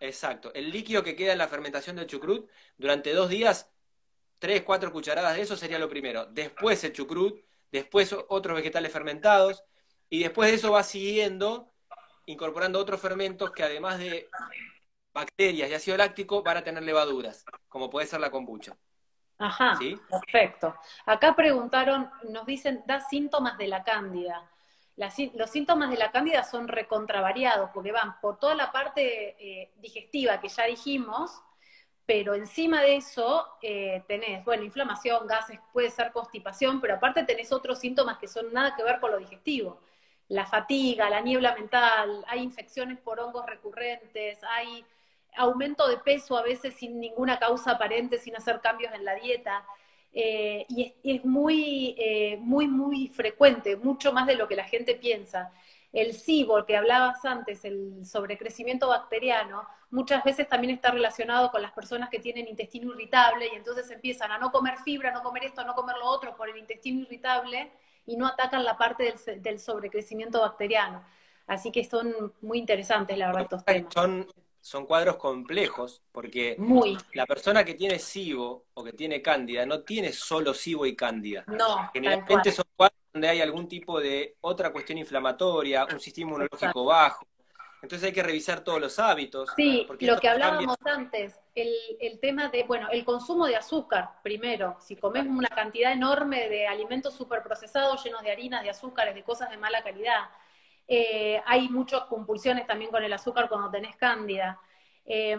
exacto, el líquido que queda en la fermentación del chucrut, durante dos días, tres, cuatro cucharadas de eso sería lo primero. Después el chucrut, después otros vegetales fermentados, y después de eso va siguiendo, incorporando otros fermentos que además de bacterias y ácido láctico van a tener levaduras, como puede ser la kombucha. Ajá, ¿Sí? perfecto. Acá preguntaron, nos dicen, da síntomas de la cándida. Las los síntomas de la cándida son recontravariados, porque van por toda la parte eh, digestiva que ya dijimos, pero encima de eso eh, tenés, bueno, inflamación, gases, puede ser constipación, pero aparte tenés otros síntomas que son nada que ver con lo digestivo. La fatiga, la niebla mental, hay infecciones por hongos recurrentes, hay aumento de peso a veces sin ninguna causa aparente, sin hacer cambios en la dieta. Eh, y es, y es muy, eh, muy, muy frecuente, mucho más de lo que la gente piensa. El SIBO, que hablabas antes, el sobrecrecimiento bacteriano, muchas veces también está relacionado con las personas que tienen intestino irritable y entonces empiezan a no comer fibra, no comer esto, no comer lo otro por el intestino irritable y no atacan la parte del, del sobrecrecimiento bacteriano. Así que son muy interesantes, la verdad, estos temas. Son, son cuadros complejos, porque Muy. la persona que tiene SIBO o que tiene cándida no tiene solo SIBO y cándida. No. Generalmente son cuadros donde hay algún tipo de otra cuestión inflamatoria, un sistema inmunológico Exacto. bajo. Entonces hay que revisar todos los hábitos. Sí, porque lo que cambia. hablábamos antes, el, el tema de, bueno, el consumo de azúcar, primero, si comes una cantidad enorme de alimentos superprocesados llenos de harinas, de azúcares, de cosas de mala calidad, eh, hay muchas compulsiones también con el azúcar cuando tenés cándida. Eh,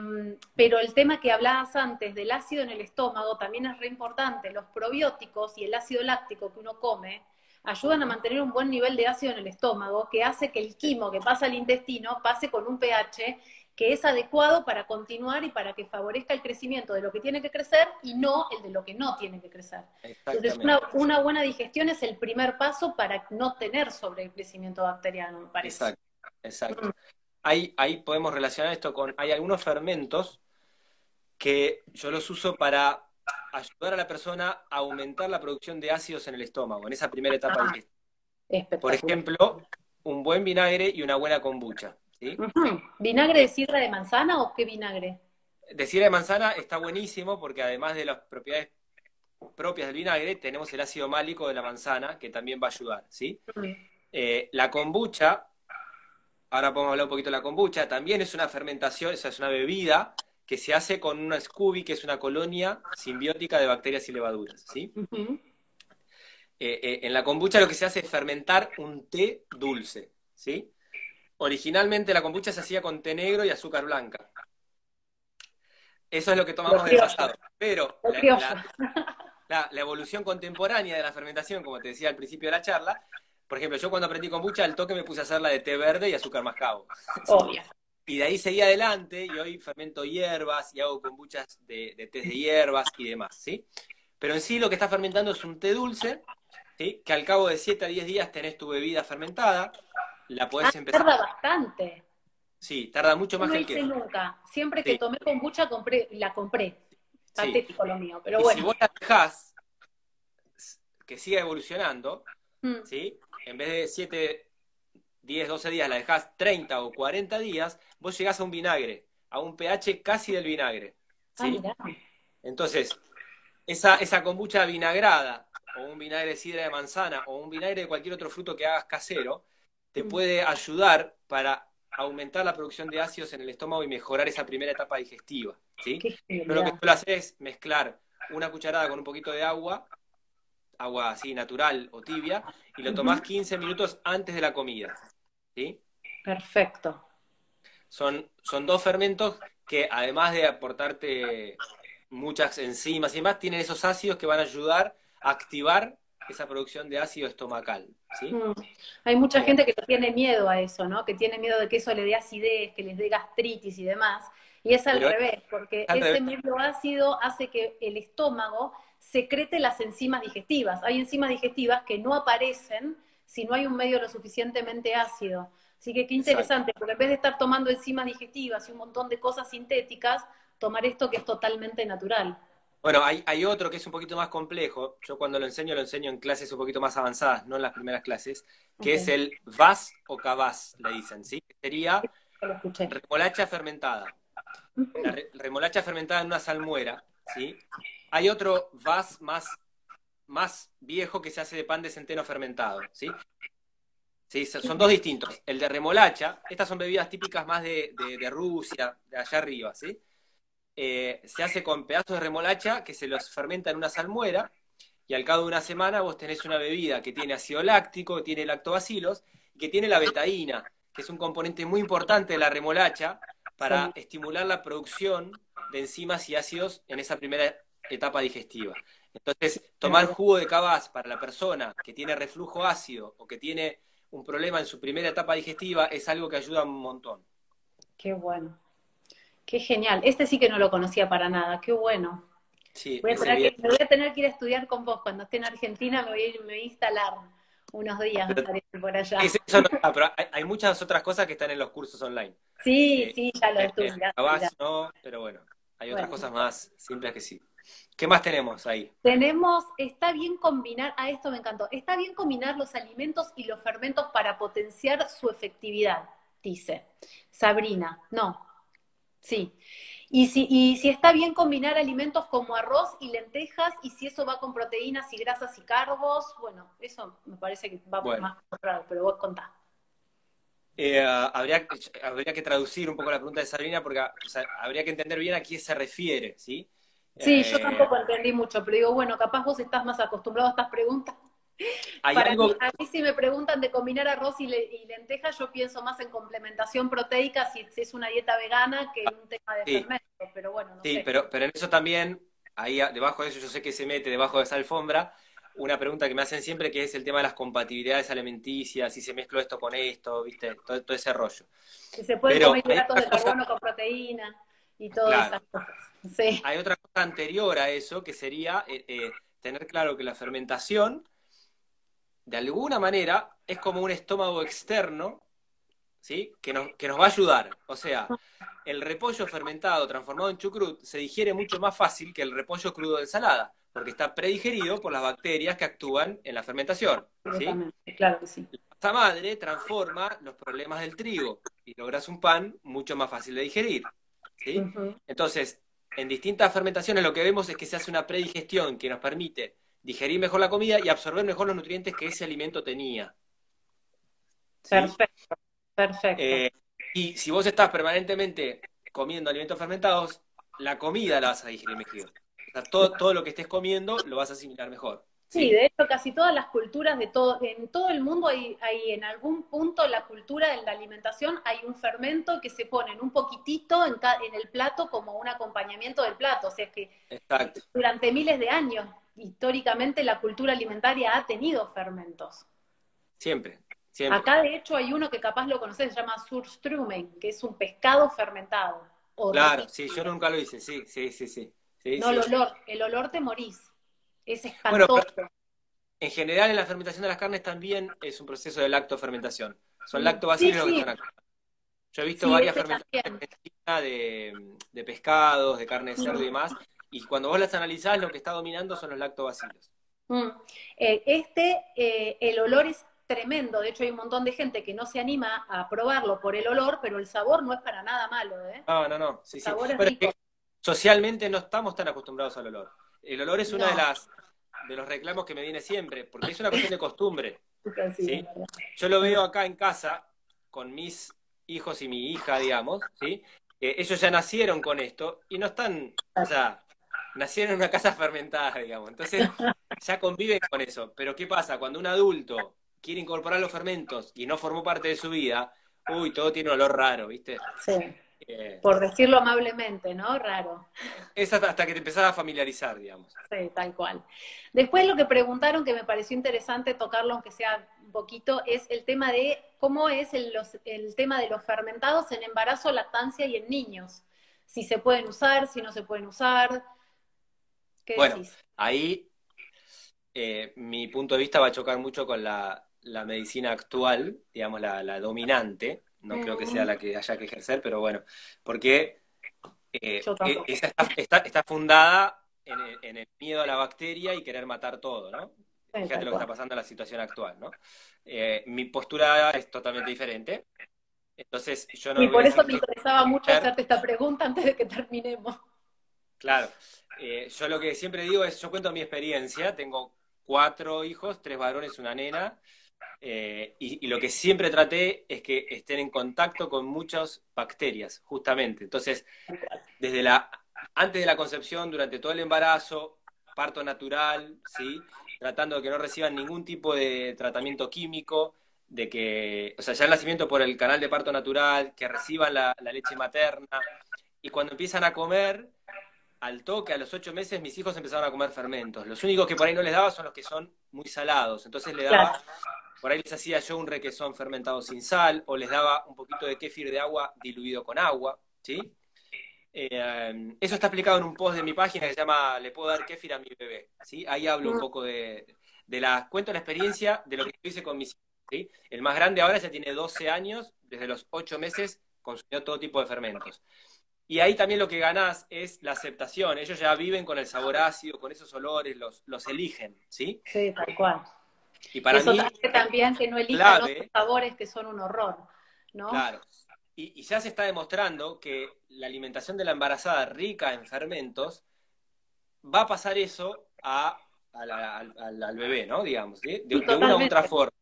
pero el tema que hablabas antes del ácido en el estómago también es re importante. Los probióticos y el ácido láctico que uno come ayudan a mantener un buen nivel de ácido en el estómago, que hace que el quimo que pasa al intestino pase con un pH que es adecuado para continuar y para que favorezca el crecimiento de lo que tiene que crecer y no el de lo que no tiene que crecer. Entonces, una, una buena digestión es el primer paso para no tener sobrecrecimiento bacteriano, me parece. Exacto, exacto. Mm. Ahí, ahí podemos relacionar esto con, hay algunos fermentos que yo los uso para ayudar a la persona a aumentar la producción de ácidos en el estómago, en esa primera etapa Ah. Por ejemplo, un buen vinagre y una buena kombucha. ¿Sí? ¿Vinagre de sidra de manzana o qué vinagre? De sidra de manzana está buenísimo porque además de las propiedades propias del vinagre, tenemos el ácido málico de la manzana que también va a ayudar. ¿sí? Eh, la kombucha, ahora podemos hablar un poquito de la kombucha, también es una fermentación, o sea, es una bebida que se hace con una SCUBY, que es una colonia simbiótica de bacterias y levaduras. ¿sí? Eh, eh, en la kombucha lo que se hace es fermentar un té dulce. ¿sí? Originalmente la kombucha se hacía con té negro y azúcar blanca. Eso es lo que tomamos del pasado. Pero la- la- la, la evolución contemporánea de la fermentación, como te decía al principio de la charla, por ejemplo, yo cuando aprendí kombucha, al toque me puse a hacerla de té verde y azúcar mascabo. [laughs] Obvio. Y de ahí seguí adelante y hoy fermento hierbas y hago kombuchas de, de tés de hierbas y demás, ¿sí? Pero en sí lo que está fermentando es un té dulce, ¿sí? Que al cabo de 7 a 10 días tenés tu bebida fermentada, la podés Ah, empezar. tarda bastante. Sí, tarda mucho No más que el queso. nunca. Siempre que Sí. tomé kombucha, compré, la compré. Está Sí. lo mío, pero y bueno. si vos la dejás que siga evolucionando, Mm. ¿sí? En vez de 7, 10, 12 días, la dejás 30 o 40 días, vos llegás a un vinagre, a un pH casi del vinagre. Ah, ¿sí? mirá. Entonces, esa, esa kombucha vinagrada, o un vinagre de sidra de manzana, o un vinagre de cualquier otro fruto que hagas casero, te Mm. puede ayudar para aumentar la producción de ácidos en el estómago y mejorar esa primera etapa digestiva. ¿sí? Yo lo que suelo hacer es mezclar una cucharada con un poquito de agua, agua así natural o tibia, y lo tomás Ujú. 15 minutos antes de la comida. ¿sí? Perfecto. Son, son dos fermentos que además de aportarte muchas enzimas y demás, tienen esos ácidos que van a ayudar a activar esa producción de ácido estomacal. ¿sí? Mm. Hay mucha gente que tiene miedo a eso, ¿no? Que tiene miedo de que eso le dé acidez, que les dé gastritis y demás. Y es al Pero- revés, porque al ese revés. medio ácido hace que el estómago secrete las enzimas digestivas. Hay enzimas digestivas que no aparecen si no hay un medio lo suficientemente ácido. Así que qué interesante, porque en vez de estar tomando enzimas digestivas y un montón de cosas sintéticas, tomar esto que es totalmente natural. Bueno, hay, hay otro que es un poquito más complejo. Yo cuando lo enseño, lo enseño en clases un poquito más avanzadas, no en las primeras clases, que es el vas o cabás, le dicen, ¿sí? Sería remolacha fermentada. La remolacha fermentada en una salmuera, ¿sí? Hay otro vas más, más viejo que se hace de pan de centeno fermentado, ¿sí? Sí, son dos distintos. El de remolacha, estas son bebidas típicas más de, Rusia, de allá arriba, ¿sí? Eh, se hace con pedazos de remolacha que se los fermenta en una salmuera y al cabo de una semana vos tenés una bebida que tiene ácido láctico, que tiene lactobacilos y que tiene la betaína, que es un componente muy importante de la remolacha para estimular la producción de enzimas y ácidos en esa primera etapa digestiva. Entonces, tomar jugo de cabaz para la persona que tiene reflujo ácido o que tiene un problema en su primera etapa digestiva es algo que ayuda un montón. Qué bueno. Qué genial. Este sí que no lo conocía para nada. Qué bueno. Sí, voy a tener que, me voy a tener que ir a estudiar con vos. Cuando esté en Argentina me voy, a, instalar unos días por allá. pero hay, muchas otras cosas que están en los cursos online. Sí, eh, sí, ya lo estuve. Eh, no, pero bueno, hay otras cosas más simples que sí. ¿Qué más tenemos ahí? Tenemos, está bien combinar, a esto me encantó, está bien combinar los alimentos y los fermentos para potenciar su efectividad, dice Sabrina. No, sí. Y si, y si está bien combinar alimentos como arroz y lentejas, y si eso va con proteínas y grasas y carbos, bueno, eso me parece que va más raro, pero vos contás. Eh, habría, habría que traducir un poco la pregunta de Sabrina porque habría que entender bien a quién se refiere, ¿sí? Sí, yo eh, tampoco entendí mucho, pero digo, bueno, capaz vos estás más acostumbrado a estas preguntas. Para mí, a mí si me preguntan de combinar arroz y, lentejas, yo pienso más en complementación proteica si, es una dieta vegana que en un tema de sí. pero bueno, no Sí, Pero, pero en eso también, ahí debajo de eso yo sé que se mete debajo de esa alfombra, una pregunta que me hacen siempre que es el tema de las compatibilidades alimenticias, si se mezcló esto con esto, viste, todo, ese rollo. Si se puede comer hidratos de carbono con proteína y todas esas cosas. Hay otra cosa anterior a eso que sería eh, eh, tener claro que la fermentación, de alguna manera, es como un estómago externo, ¿sí? Que nos, que nos va a ayudar. O sea, el repollo fermentado transformado en chucrut se digiere mucho más fácil que el repollo crudo de ensalada, porque está predigerido por las bacterias que actúan en la fermentación. ¿sí? Claro que sí. Esta madre transforma los problemas del trigo y logras un pan mucho más fácil de digerir. ¿sí? Entonces, en distintas fermentaciones lo que vemos es que se hace una predigestión que nos permite digerir mejor la comida y absorber mejor los nutrientes que ese alimento tenía. Perfecto, perfecto. Eh, y si vos estás permanentemente comiendo alimentos fermentados, la comida la vas a digerir mejor. O sea, todo, todo lo que estés comiendo lo vas a asimilar mejor. Sí, de hecho casi todas las culturas de todo, en todo el mundo hay, hay, en algún punto la cultura de la alimentación hay un fermento que se pone en un poquitito en, en el plato como un acompañamiento del plato. O sea que durante miles de años, históricamente la cultura alimentaria ha tenido fermentos. Siempre, siempre. Acá de hecho hay uno que capaz lo conoces, se llama Surstrumen, que es un pescado fermentado. Claro, sí, yo nunca lo hice, sí, sí, sí, sí. no, el olor, el olor te morís. Es espantoso. en general, en la fermentación de las carnes también es un proceso de lactofermentación. Son lactobacilos que están acá. Yo he visto varias fermentaciones de, de pescados, de carne de cerdo y demás, y cuando vos las analizás, lo que está dominando son los lactobacilos. Mm. Eh, este, eh, el olor es tremendo. De hecho, hay un montón de gente que no se anima a probarlo por el olor, pero el sabor no es para nada malo. ¿eh? No, no, no. socialmente no estamos tan acostumbrados al olor. El olor es una de las de los reclamos que me viene siempre, porque es una cuestión de costumbre. [laughs] Yo lo veo acá en casa con mis hijos y mi hija, digamos, ¿sí? ellos ya nacieron con esto y no están, o sea, nacieron en una casa fermentada, digamos. Entonces, ya conviven con eso. Pero ¿qué pasa? Cuando un adulto quiere incorporar los fermentos y no formó parte de su vida, uy, todo tiene un olor raro, ¿viste? Sí. Por decirlo amablemente, ¿no? Raro. Es hasta, que te empezás a familiarizar, digamos. Sí, tal cual. Después lo que preguntaron, que me pareció interesante tocarlo, aunque sea un poquito, es el tema de cómo es el, tema de los fermentados en embarazo, lactancia y en niños. Si se pueden usar, si no se pueden usar. ¿Qué bueno, ahí eh, mi punto de vista va a chocar mucho con la la medicina actual, digamos, la, dominante, no creo que sea la que haya que ejercer, pero bueno, porque eh, e, esa está, fundada en el, miedo a la bacteria y querer matar todo, ¿no? Fíjate lo que está pasando en la situación actual, ¿no? Eh, mi postura es totalmente diferente. Entonces, yo no. Y por eso me interesaba mucho hacerte esta pregunta antes de que terminemos. Claro. Eh, yo lo que siempre digo es: yo cuento mi experiencia. Tengo cuatro hijos, tres varones, una nena. Eh, y, lo que siempre traté es que estén en contacto con muchas bacterias, justamente. Entonces, desde la antes de la concepción, durante todo el embarazo, parto natural, ¿sí? tratando de que no reciban ningún tipo de tratamiento químico, de que, o sea, ya el nacimiento por el canal de parto natural, que reciban la, leche materna, y cuando empiezan a comer, al toque, a los ocho meses, mis hijos empezaron a comer fermentos. Los únicos que por ahí no les daba son los que son muy salados. Entonces le daba, por ahí les hacía yo un requesón fermentado sin sal, o les daba un poquito de kéfir de agua diluido con agua, ¿sí? Eh, eso está explicado en un post de mi página que se llama Le puedo dar kéfir a mi bebé. ¿sí? Ahí hablo un mm. poco de, la, cuento la experiencia de lo que hice con mis hijos. El más grande ahora ya tiene 12 años, desde los 8 meses consumió todo tipo de fermentos. Y ahí también lo que ganás es la aceptación. Ellos ya viven con el sabor ácido, con esos olores, los, los eligen, ¿sí? Sí, tal cual. Y para Eso mí, también que no elijan los sabores que son un horror, ¿no? Claro. Y, ya se está demostrando que la alimentación de la embarazada rica en fermentos va a pasar eso a, al, bebé, ¿no? Digamos, de, una u otra forma.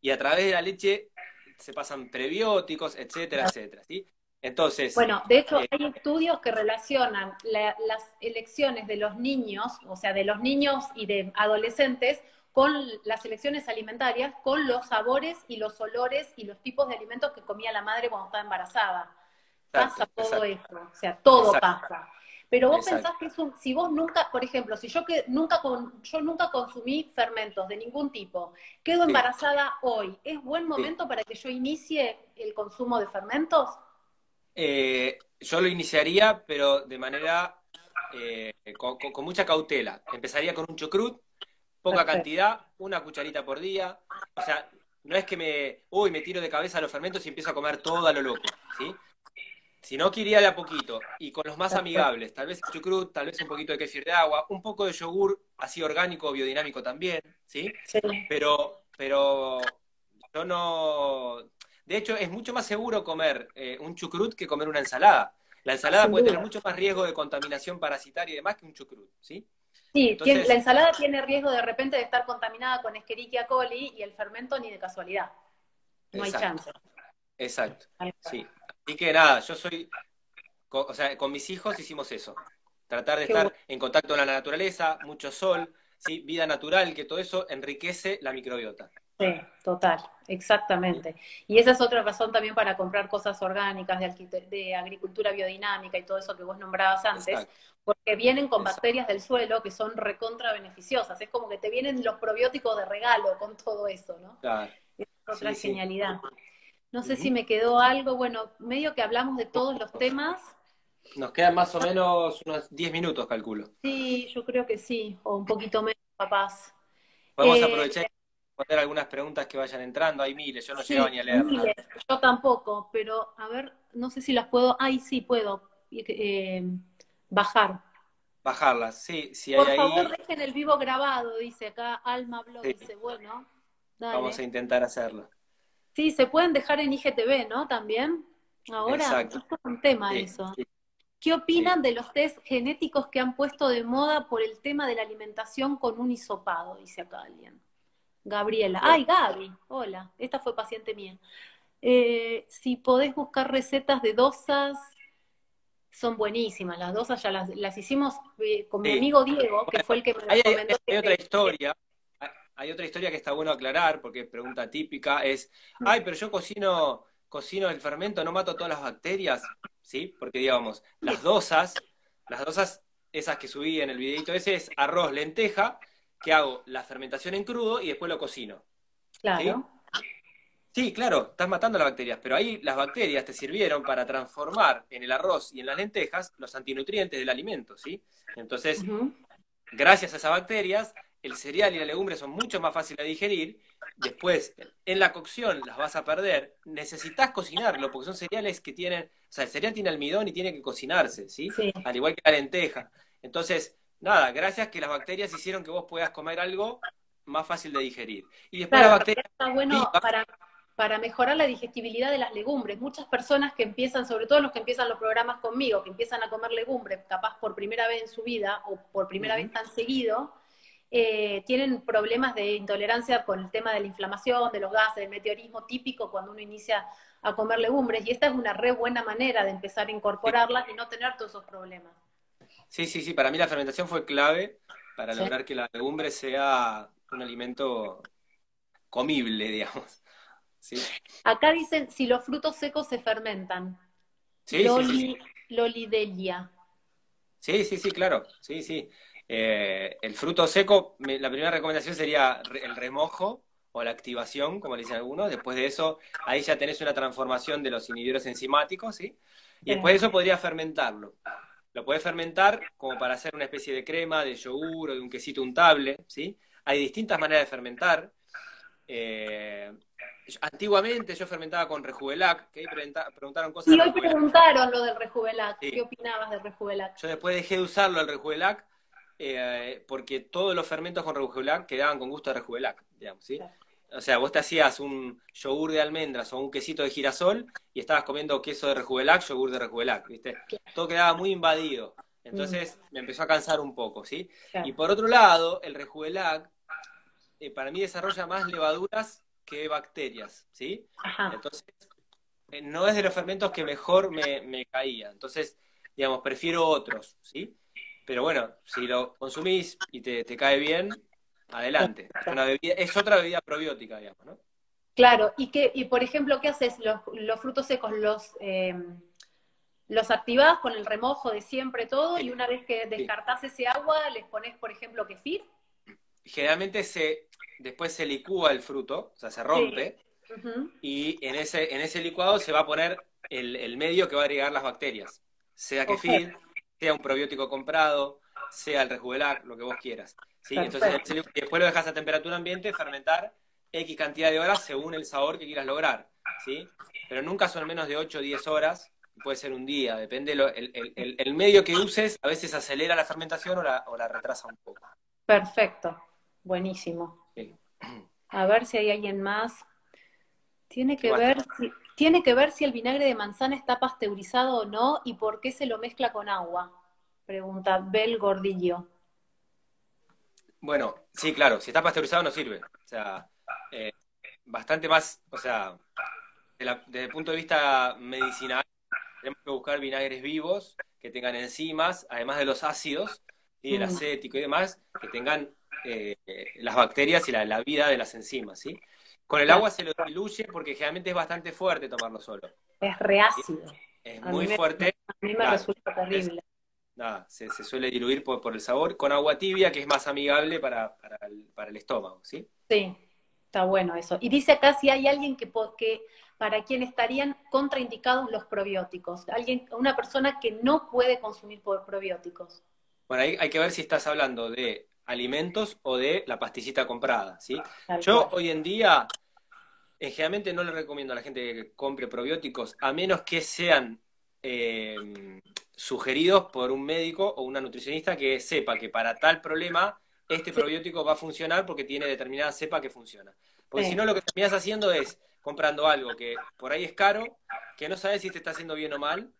Y a través de la leche se pasan prebióticos, etcétera, etcétera, ¿sí? Entonces. Bueno, de hecho, eh, hay estudios que relacionan las elecciones de los niños, o sea, de los niños y de adolescentes, con las elecciones alimentarias, con los sabores y los olores y los tipos de alimentos que comía la madre cuando estaba embarazada. Pasa todo eso, o sea, todo pasa. Pero vos pensás que es un, si vos nunca, por ejemplo, si yo que nunca con, yo nunca consumí fermentos de ningún tipo, quedo embarazada hoy, ¿es buen momento para que yo inicie el consumo de fermentos? Eh, yo lo iniciaría, pero de manera eh, con, mucha cautela. Empezaría con un chucrut, poca cantidad, una cucharita por día. O sea, no es que me, uy, me tiro de cabeza a los fermentos y empiezo a comer todo a lo loco, ¿sí? Sino que iría de a poquito y con los más amigables, tal vez chucrut, tal vez un poquito de kéfir de agua, un poco de yogur así orgánico, biodinámico también, ¿sí? Pero, pero yo no... De hecho, es mucho más seguro comer eh, un chucrut que comer una ensalada. La ensalada puede tener mucho más riesgo de contaminación parasitaria y demás que un chucrut, ¿sí? Sí, la ensalada tiene riesgo de repente de estar contaminada con Escherichia coli y el fermento ni de casualidad. No hay chance. Exacto. Sí. Así que nada, yo soy, o sea, con mis hijos hicimos eso. Tratar de estar en contacto con la naturaleza, mucho sol, ¿sí? vida natural, que todo eso enriquece la microbiota. Sí, total, exactamente. Y esa es otra razón también para comprar cosas orgánicas de, agricultura biodinámica y todo eso que vos nombrabas antes, porque vienen con bacterias del suelo que son recontra beneficiosas. Es como que te vienen los probióticos de regalo con todo eso, ¿no? Claro. Es otra genialidad. No sé si me quedó algo, bueno, medio que hablamos de todos los temas. Nos quedan más o menos unos 10 minutos, calculo. Sí, yo creo que sí, o un poquito menos, papás. Podemos eh, aprovechar responder algunas preguntas que vayan entrando. Hay miles, yo no llego ni a leer. Yo tampoco, pero a ver, no sé si las puedo. Ay, sí, puedo. Eh, bajar. Bajarlas, sí. Si Por favor, dejen el vivo grabado, dice acá Alma Blog. Dice, bueno, Vamos a intentar hacerlo. Sí, se pueden dejar en IGTV, ¿no? También. Ahora, es un tema eso. ¿Qué opinan de los test genéticos que han puesto de moda por el tema de la alimentación con un hisopado? Dice acá alguien. Gabriela. Ay, Gaby, hola, esta fue paciente mía. Eh, si podés buscar recetas de dosas, son buenísimas. Las dosas ya las, hicimos eh, con mi amigo Diego, que fue el que me hay, comentó. Hay, otra historia, hay otra historia que está bueno aclarar, porque es pregunta típica, es, mm. ay, pero yo cocino, cocino el fermento, no mato todas las bacterias, ¿sí? Porque digamos, las dosas, las dosas, esas que subí en el videito ese, es arroz, lenteja, que hago la fermentación en crudo y después lo cocino. Claro. ¿sí? claro, estás matando las bacterias, pero ahí las bacterias te sirvieron para transformar en el arroz y en las lentejas los antinutrientes del alimento, ¿sí? Entonces, gracias a esas bacterias, el cereal y la legumbre son mucho más fáciles de digerir. Después, en la cocción las vas a perder. Necesitas cocinarlo, porque son cereales que tienen, o sea, el cereal tiene almidón y tiene que cocinarse, ¿sí? Al igual que la lenteja. Entonces, nada, gracias que las bacterias hicieron que vos puedas comer algo más fácil de digerir. Y después las bacterias... Está bueno para, para mejorar la digestibilidad de las legumbres. Muchas personas que empiezan, sobre todo los que empiezan los programas conmigo, que empiezan a comer legumbres, capaz por primera vez en su vida o por primera vez tan seguido, eh, tienen problemas de intolerancia con el tema de la inflamación, de los gases, del meteorismo típico cuando uno inicia a comer legumbres. Y esta es una re buena manera de empezar a incorporarlas y no tener todos esos problemas. Sí, sí, sí. Para mí la fermentación fue clave para lograr que la legumbre sea un alimento comible, [laughs] digamos. ¿Sí? Acá dicen si los frutos secos se fermentan. Sí, Loli. Lolidelia. Sí, sí, sí, claro. Sí, sí. Eh, el fruto seco, me, la primera recomendación sería el remojo o la activación, como le dicen algunos. Después de eso, ahí ya tenés una transformación de los inhibidores enzimáticos, ¿sí? Y después de eso podría fermentarlo. Lo podés fermentar como para hacer una especie de crema, de yogur o de un quesito untable, ¿sí? Hay distintas maneras de fermentar. Eh, antiguamente yo fermentaba con Rejuvelac, que ahí preguntaron cosas. Sí, hoy preguntaron lo del Rejuvelac. Sí. ¿Qué opinabas del Rejuvelac? Yo después dejé de usarlo el Rejuvelac eh, porque todos los fermentos con Rejuvelac quedaban con gusto de Rejuvelac, digamos, ¿sí? Claro. O sea, vos te hacías un yogur de almendras o un quesito de girasol y estabas comiendo queso de Rejuvelac, yogur de Rejuvelac, ¿viste? Todo quedaba muy invadido. Entonces mm. me empezó a cansar un poco, ¿sí? Y por otro lado, el Rejuvelac eh, para mí desarrolla más levaduras que bacterias, ¿sí? Ajá. Entonces, eh, no es de los fermentos que mejor me, me, caía. Entonces, digamos, prefiero otros, ¿sí? Pero bueno, si lo consumís y te, te cae bien, adelante. Es, una bebida, es, otra bebida probiótica, digamos, ¿no? Claro, y, que, y por ejemplo, ¿qué haces? Los, los frutos secos los, eh, los activás con el remojo de siempre todo y una vez que descartás sí. ese agua, les pones, por ejemplo, kefir. Generalmente se, después se licúa el fruto, o sea, se rompe, sí. uh -huh. y en ese, en ese licuado se va a poner el, el medio que va a agregar las bacterias, sea kefir, okay. sea un probiótico comprado, sea el rejuvelac, lo que vos quieras. ¿Sí? Entonces, después lo dejas a temperatura ambiente fermentar X cantidad de horas según el sabor que quieras lograr. ¿sí? Pero nunca son menos de 8 o 10 horas, puede ser un día, depende, lo, el, el, el, medio que uses, a veces acelera la fermentación o la, o la retrasa un poco. Perfecto, buenísimo. Sí. A ver si hay alguien más. Tiene que, ver si, tiene que ver si el vinagre de manzana está pasteurizado o no y por qué se lo mezcla con agua. Pregunta Bel Gordillo. Bueno, sí, claro, si está pasteurizado no sirve. O sea, eh, bastante más, o sea, de la, desde el punto de vista medicinal, tenemos que buscar vinagres vivos que tengan enzimas, además de los ácidos, y el mm. acético y demás, que tengan eh, las bacterias y la, la, vida de las enzimas, ¿sí? Con el agua se lo diluye porque generalmente es bastante fuerte tomarlo solo. Es reácido. Es muy me, fuerte. A mí me resulta terrible. Nada, se, se, suele diluir por, por, el sabor con agua tibia, que es más amigable para, para, el, para, el, estómago, ¿sí? Sí, está bueno eso. Y dice acá si hay alguien que, que para quien estarían contraindicados los probióticos, alguien, una persona que no puede consumir probióticos. Bueno, ahí hay que ver si estás hablando de alimentos o de la pastillita comprada, ¿sí? Tal Yo cual. hoy en día, eh, generalmente no le recomiendo a la gente que compre probióticos, a menos que sean eh, sugeridos por un médico o una nutricionista que sepa que para tal problema este probiótico va a funcionar porque tiene determinada cepa que funciona. Porque sí. si no, lo que terminas haciendo es comprando algo que por ahí es caro, que no sabes si te está haciendo bien o mal.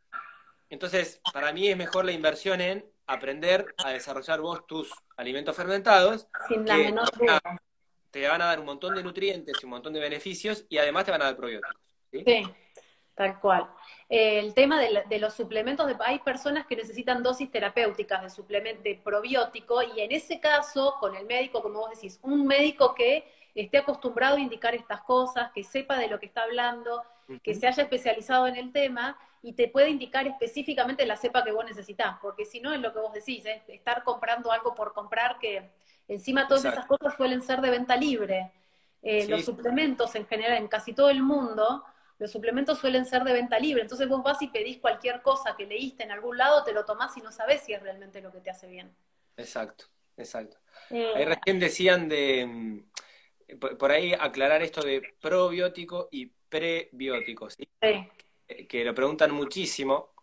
Entonces, para mí es mejor la inversión en aprender a desarrollar vos tus alimentos fermentados. Sin la menor duda. Te van a dar un montón de nutrientes y un montón de beneficios y además te van a dar probióticos. Sí, sí tal cual. Eh, el tema de, de, los suplementos, de, hay personas que necesitan dosis terapéuticas de suplemento de probiótico y en ese caso, con el médico, como vos decís, un médico que esté acostumbrado a indicar estas cosas, que sepa de lo que está hablando, uh -huh. que se haya especializado en el tema y te puede indicar específicamente la cepa que vos necesitas, porque si no es lo que vos decís, es estar comprando algo por comprar que encima todas Exacto. esas cosas suelen ser de venta libre. Eh, sí. Los suplementos en general en casi todo el mundo, los suplementos suelen ser de venta libre, entonces vos vas y pedís cualquier cosa que leíste en algún lado, te lo tomás y no sabés si es realmente lo que te hace bien. Exacto. exacto. Ahí recién decían de, mm, por ahí aclarar esto de probiótico y prebiótico, ¿sí? Sí. Que lo preguntan muchísimo.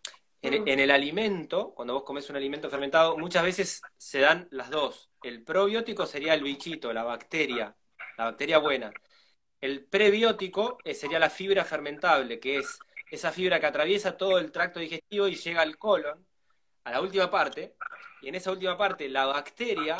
En, Mm. en el alimento, cuando vos comes un alimento fermentado, muchas veces se dan las dos. El probiótico sería el bichito, la bacteria, la bacteria buena. El prebiótico eh, sería la fibra fermentable, que es esa fibra que atraviesa todo el tracto digestivo y llega al colon, a la última parte, y en esa última parte la bacteria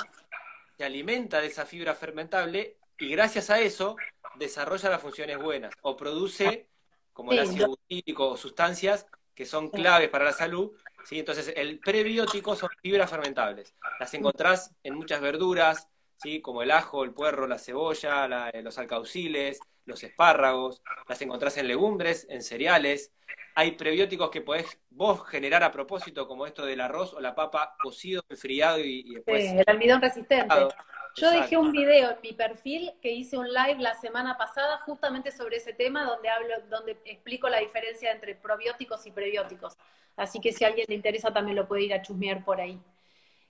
se alimenta de esa fibra fermentable y gracias a eso desarrolla las funciones buenas o produce como el ácido butírico o sustancias que son claves para la salud. ¿sí? Entonces, el prebiótico son fibras fermentables. Las encontrás en muchas verduras, ¿sí? como el ajo, el puerro, la cebolla, la- eh, los alcauciles, los espárragos. Las encontrás en legumbres, en cereales. Hay prebióticos que podés vos generar a propósito, como esto del arroz o la papa cocido, enfriado y, y Sí, después... el almidón resistente. Yo dejé un video en mi perfil que hice un live la semana pasada justamente sobre ese tema donde hablo, donde explico la diferencia entre probióticos y prebióticos. Así que si a alguien le interesa también lo puede ir a chusmear por ahí.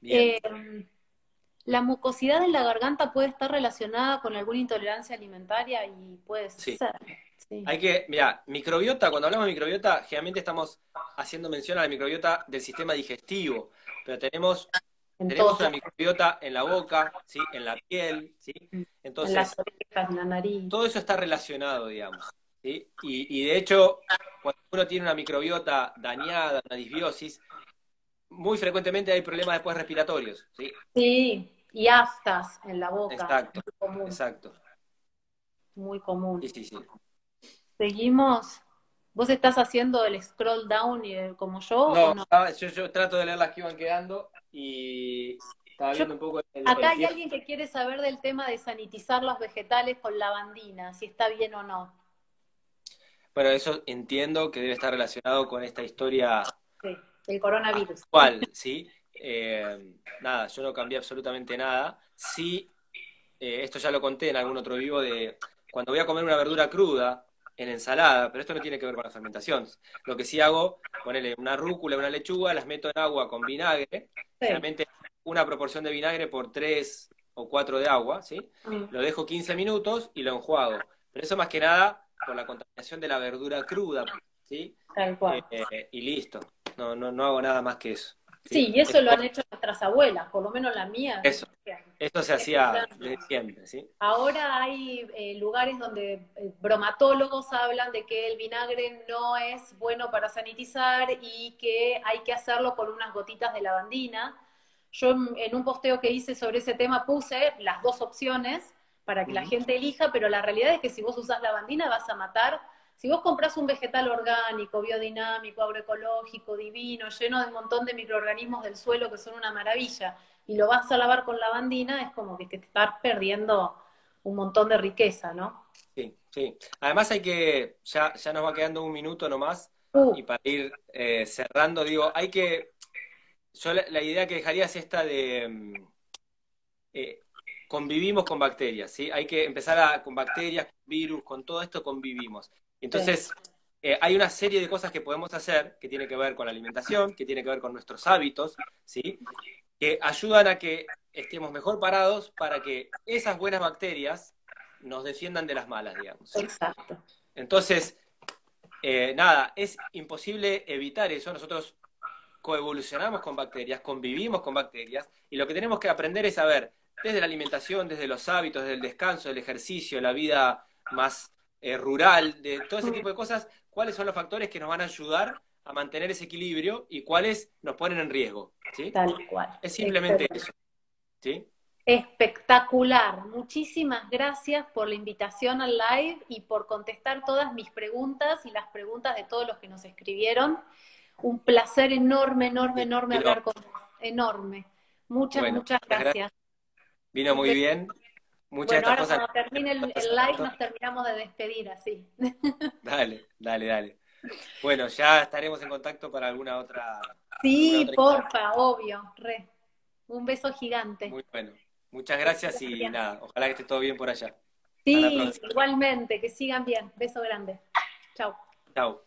Bien. Eh, la mucosidad en la garganta puede estar relacionada con alguna intolerancia alimentaria y puede Sí. ser. Sí. Hay que, mira, microbiota, cuando hablamos de microbiota, generalmente estamos haciendo mención a la microbiota del sistema digestivo, pero tenemos, En tenemos una microbiota en la boca, ¿sí? en la piel, ¿sí? en Entonces, las orejas, en la nariz. todo eso está relacionado, digamos. ¿sí? Y, y de hecho, cuando uno tiene una microbiota dañada, una disbiosis, muy frecuentemente hay problemas después respiratorios, ¿sí? Sí, y aftas en la boca. Exacto, Muy común. exacto. Muy común. Sí, sí, sí. Seguimos. ¿Vos estás haciendo el scroll down y el- como yo o No, yo, yo trato de leer las que iban quedando y estaba Yo- viendo un poco el, Acá el hay alguien que quiere saber del tema de sanitizar los vegetales con lavandina, si está bien o no. Bueno, eso entiendo que debe estar relacionado con esta historia Sí, el coronavirus. actual, ¿sí? Eh, nada, yo no cambié absolutamente nada. Sí, eh, esto ya lo conté en algún otro vivo de cuando voy a comer una verdura cruda en ensalada, pero esto no tiene que ver con la fermentación. Lo que sí hago, ponele una rúcula, una lechuga, las meto en agua con vinagre, Sí. generalmente una proporción de vinagre por tres o cuatro de agua, ¿sí? Mm, Lo dejo 15 minutos y lo enjuago. Pero eso más que nada por la contaminación de la verdura cruda, ¿sí? Tal cual. Eh, y listo. No, no, no hago nada más que eso. Sí, y eso lo han hecho nuestras abuelas, por lo menos la mía. Eso. Esto se hacía desde siempre, ¿sí? Ahora hay eh, lugares donde eh, bromatólogos hablan de que el vinagre no es bueno para sanitizar y que hay que hacerlo con unas gotitas de lavandina. Yo en, un posteo que hice sobre ese tema puse las dos opciones para que la gente elija, pero la realidad es que si vos usás lavandina vas a matar. Si vos compras un vegetal orgánico, biodinámico, agroecológico, divino, lleno de un montón de microorganismos del suelo que son una maravilla, y lo vas a lavar con lavandina, es como que te estás perdiendo un montón de riqueza, ¿no? Sí, sí. Además hay que, ya, ya nos va quedando un minuto nomás, Uh, y para ir eh, cerrando, digo, hay que, yo la, la idea que dejaría es esta de, mm, eh, convivimos con bacterias, ¿sí? Hay que empezar a, con bacterias, con virus, con todo esto convivimos. Entonces, eh, hay una serie de cosas que podemos hacer que tiene que ver con la alimentación, que tiene que ver con nuestros hábitos, ¿sí? Que ayudan a que estemos mejor parados para que esas buenas bacterias nos defiendan de las malas, digamos. exacto. Entonces, eh, nada, es imposible evitar eso. Nosotros coevolucionamos con bacterias, convivimos con bacterias, y lo que tenemos que aprender es saber, desde la alimentación, desde los hábitos, desde el descanso, el ejercicio, la vida más eh, rural, de todo ese tipo de cosas, cuáles son los factores que nos van a ayudar a mantener ese equilibrio y cuáles nos ponen en riesgo. ¿sí? Tal cual. Es simplemente eso. ¿sí? Espectacular. Muchísimas gracias por la invitación al live y por contestar todas mis preguntas y las preguntas de todos los que nos escribieron. Un placer enorme, enorme, enorme hablar con vos. Enorme. Muchas, Bueno, muchas muchas gracias. Vino muy bien. Muchas Bueno, de ahora estas cuando cosas. termine el, el live nos terminamos de despedir así. [laughs] Dale, dale, dale. Bueno, ya estaremos en contacto para alguna otra. Sí, alguna otra porfa, obvio, re. Un beso gigante. Muy bueno. Muchas gracias y Bien. nada, ojalá que esté todo bien por allá. Sí, igualmente, que sigan bien. Beso grande. Chao. Chao.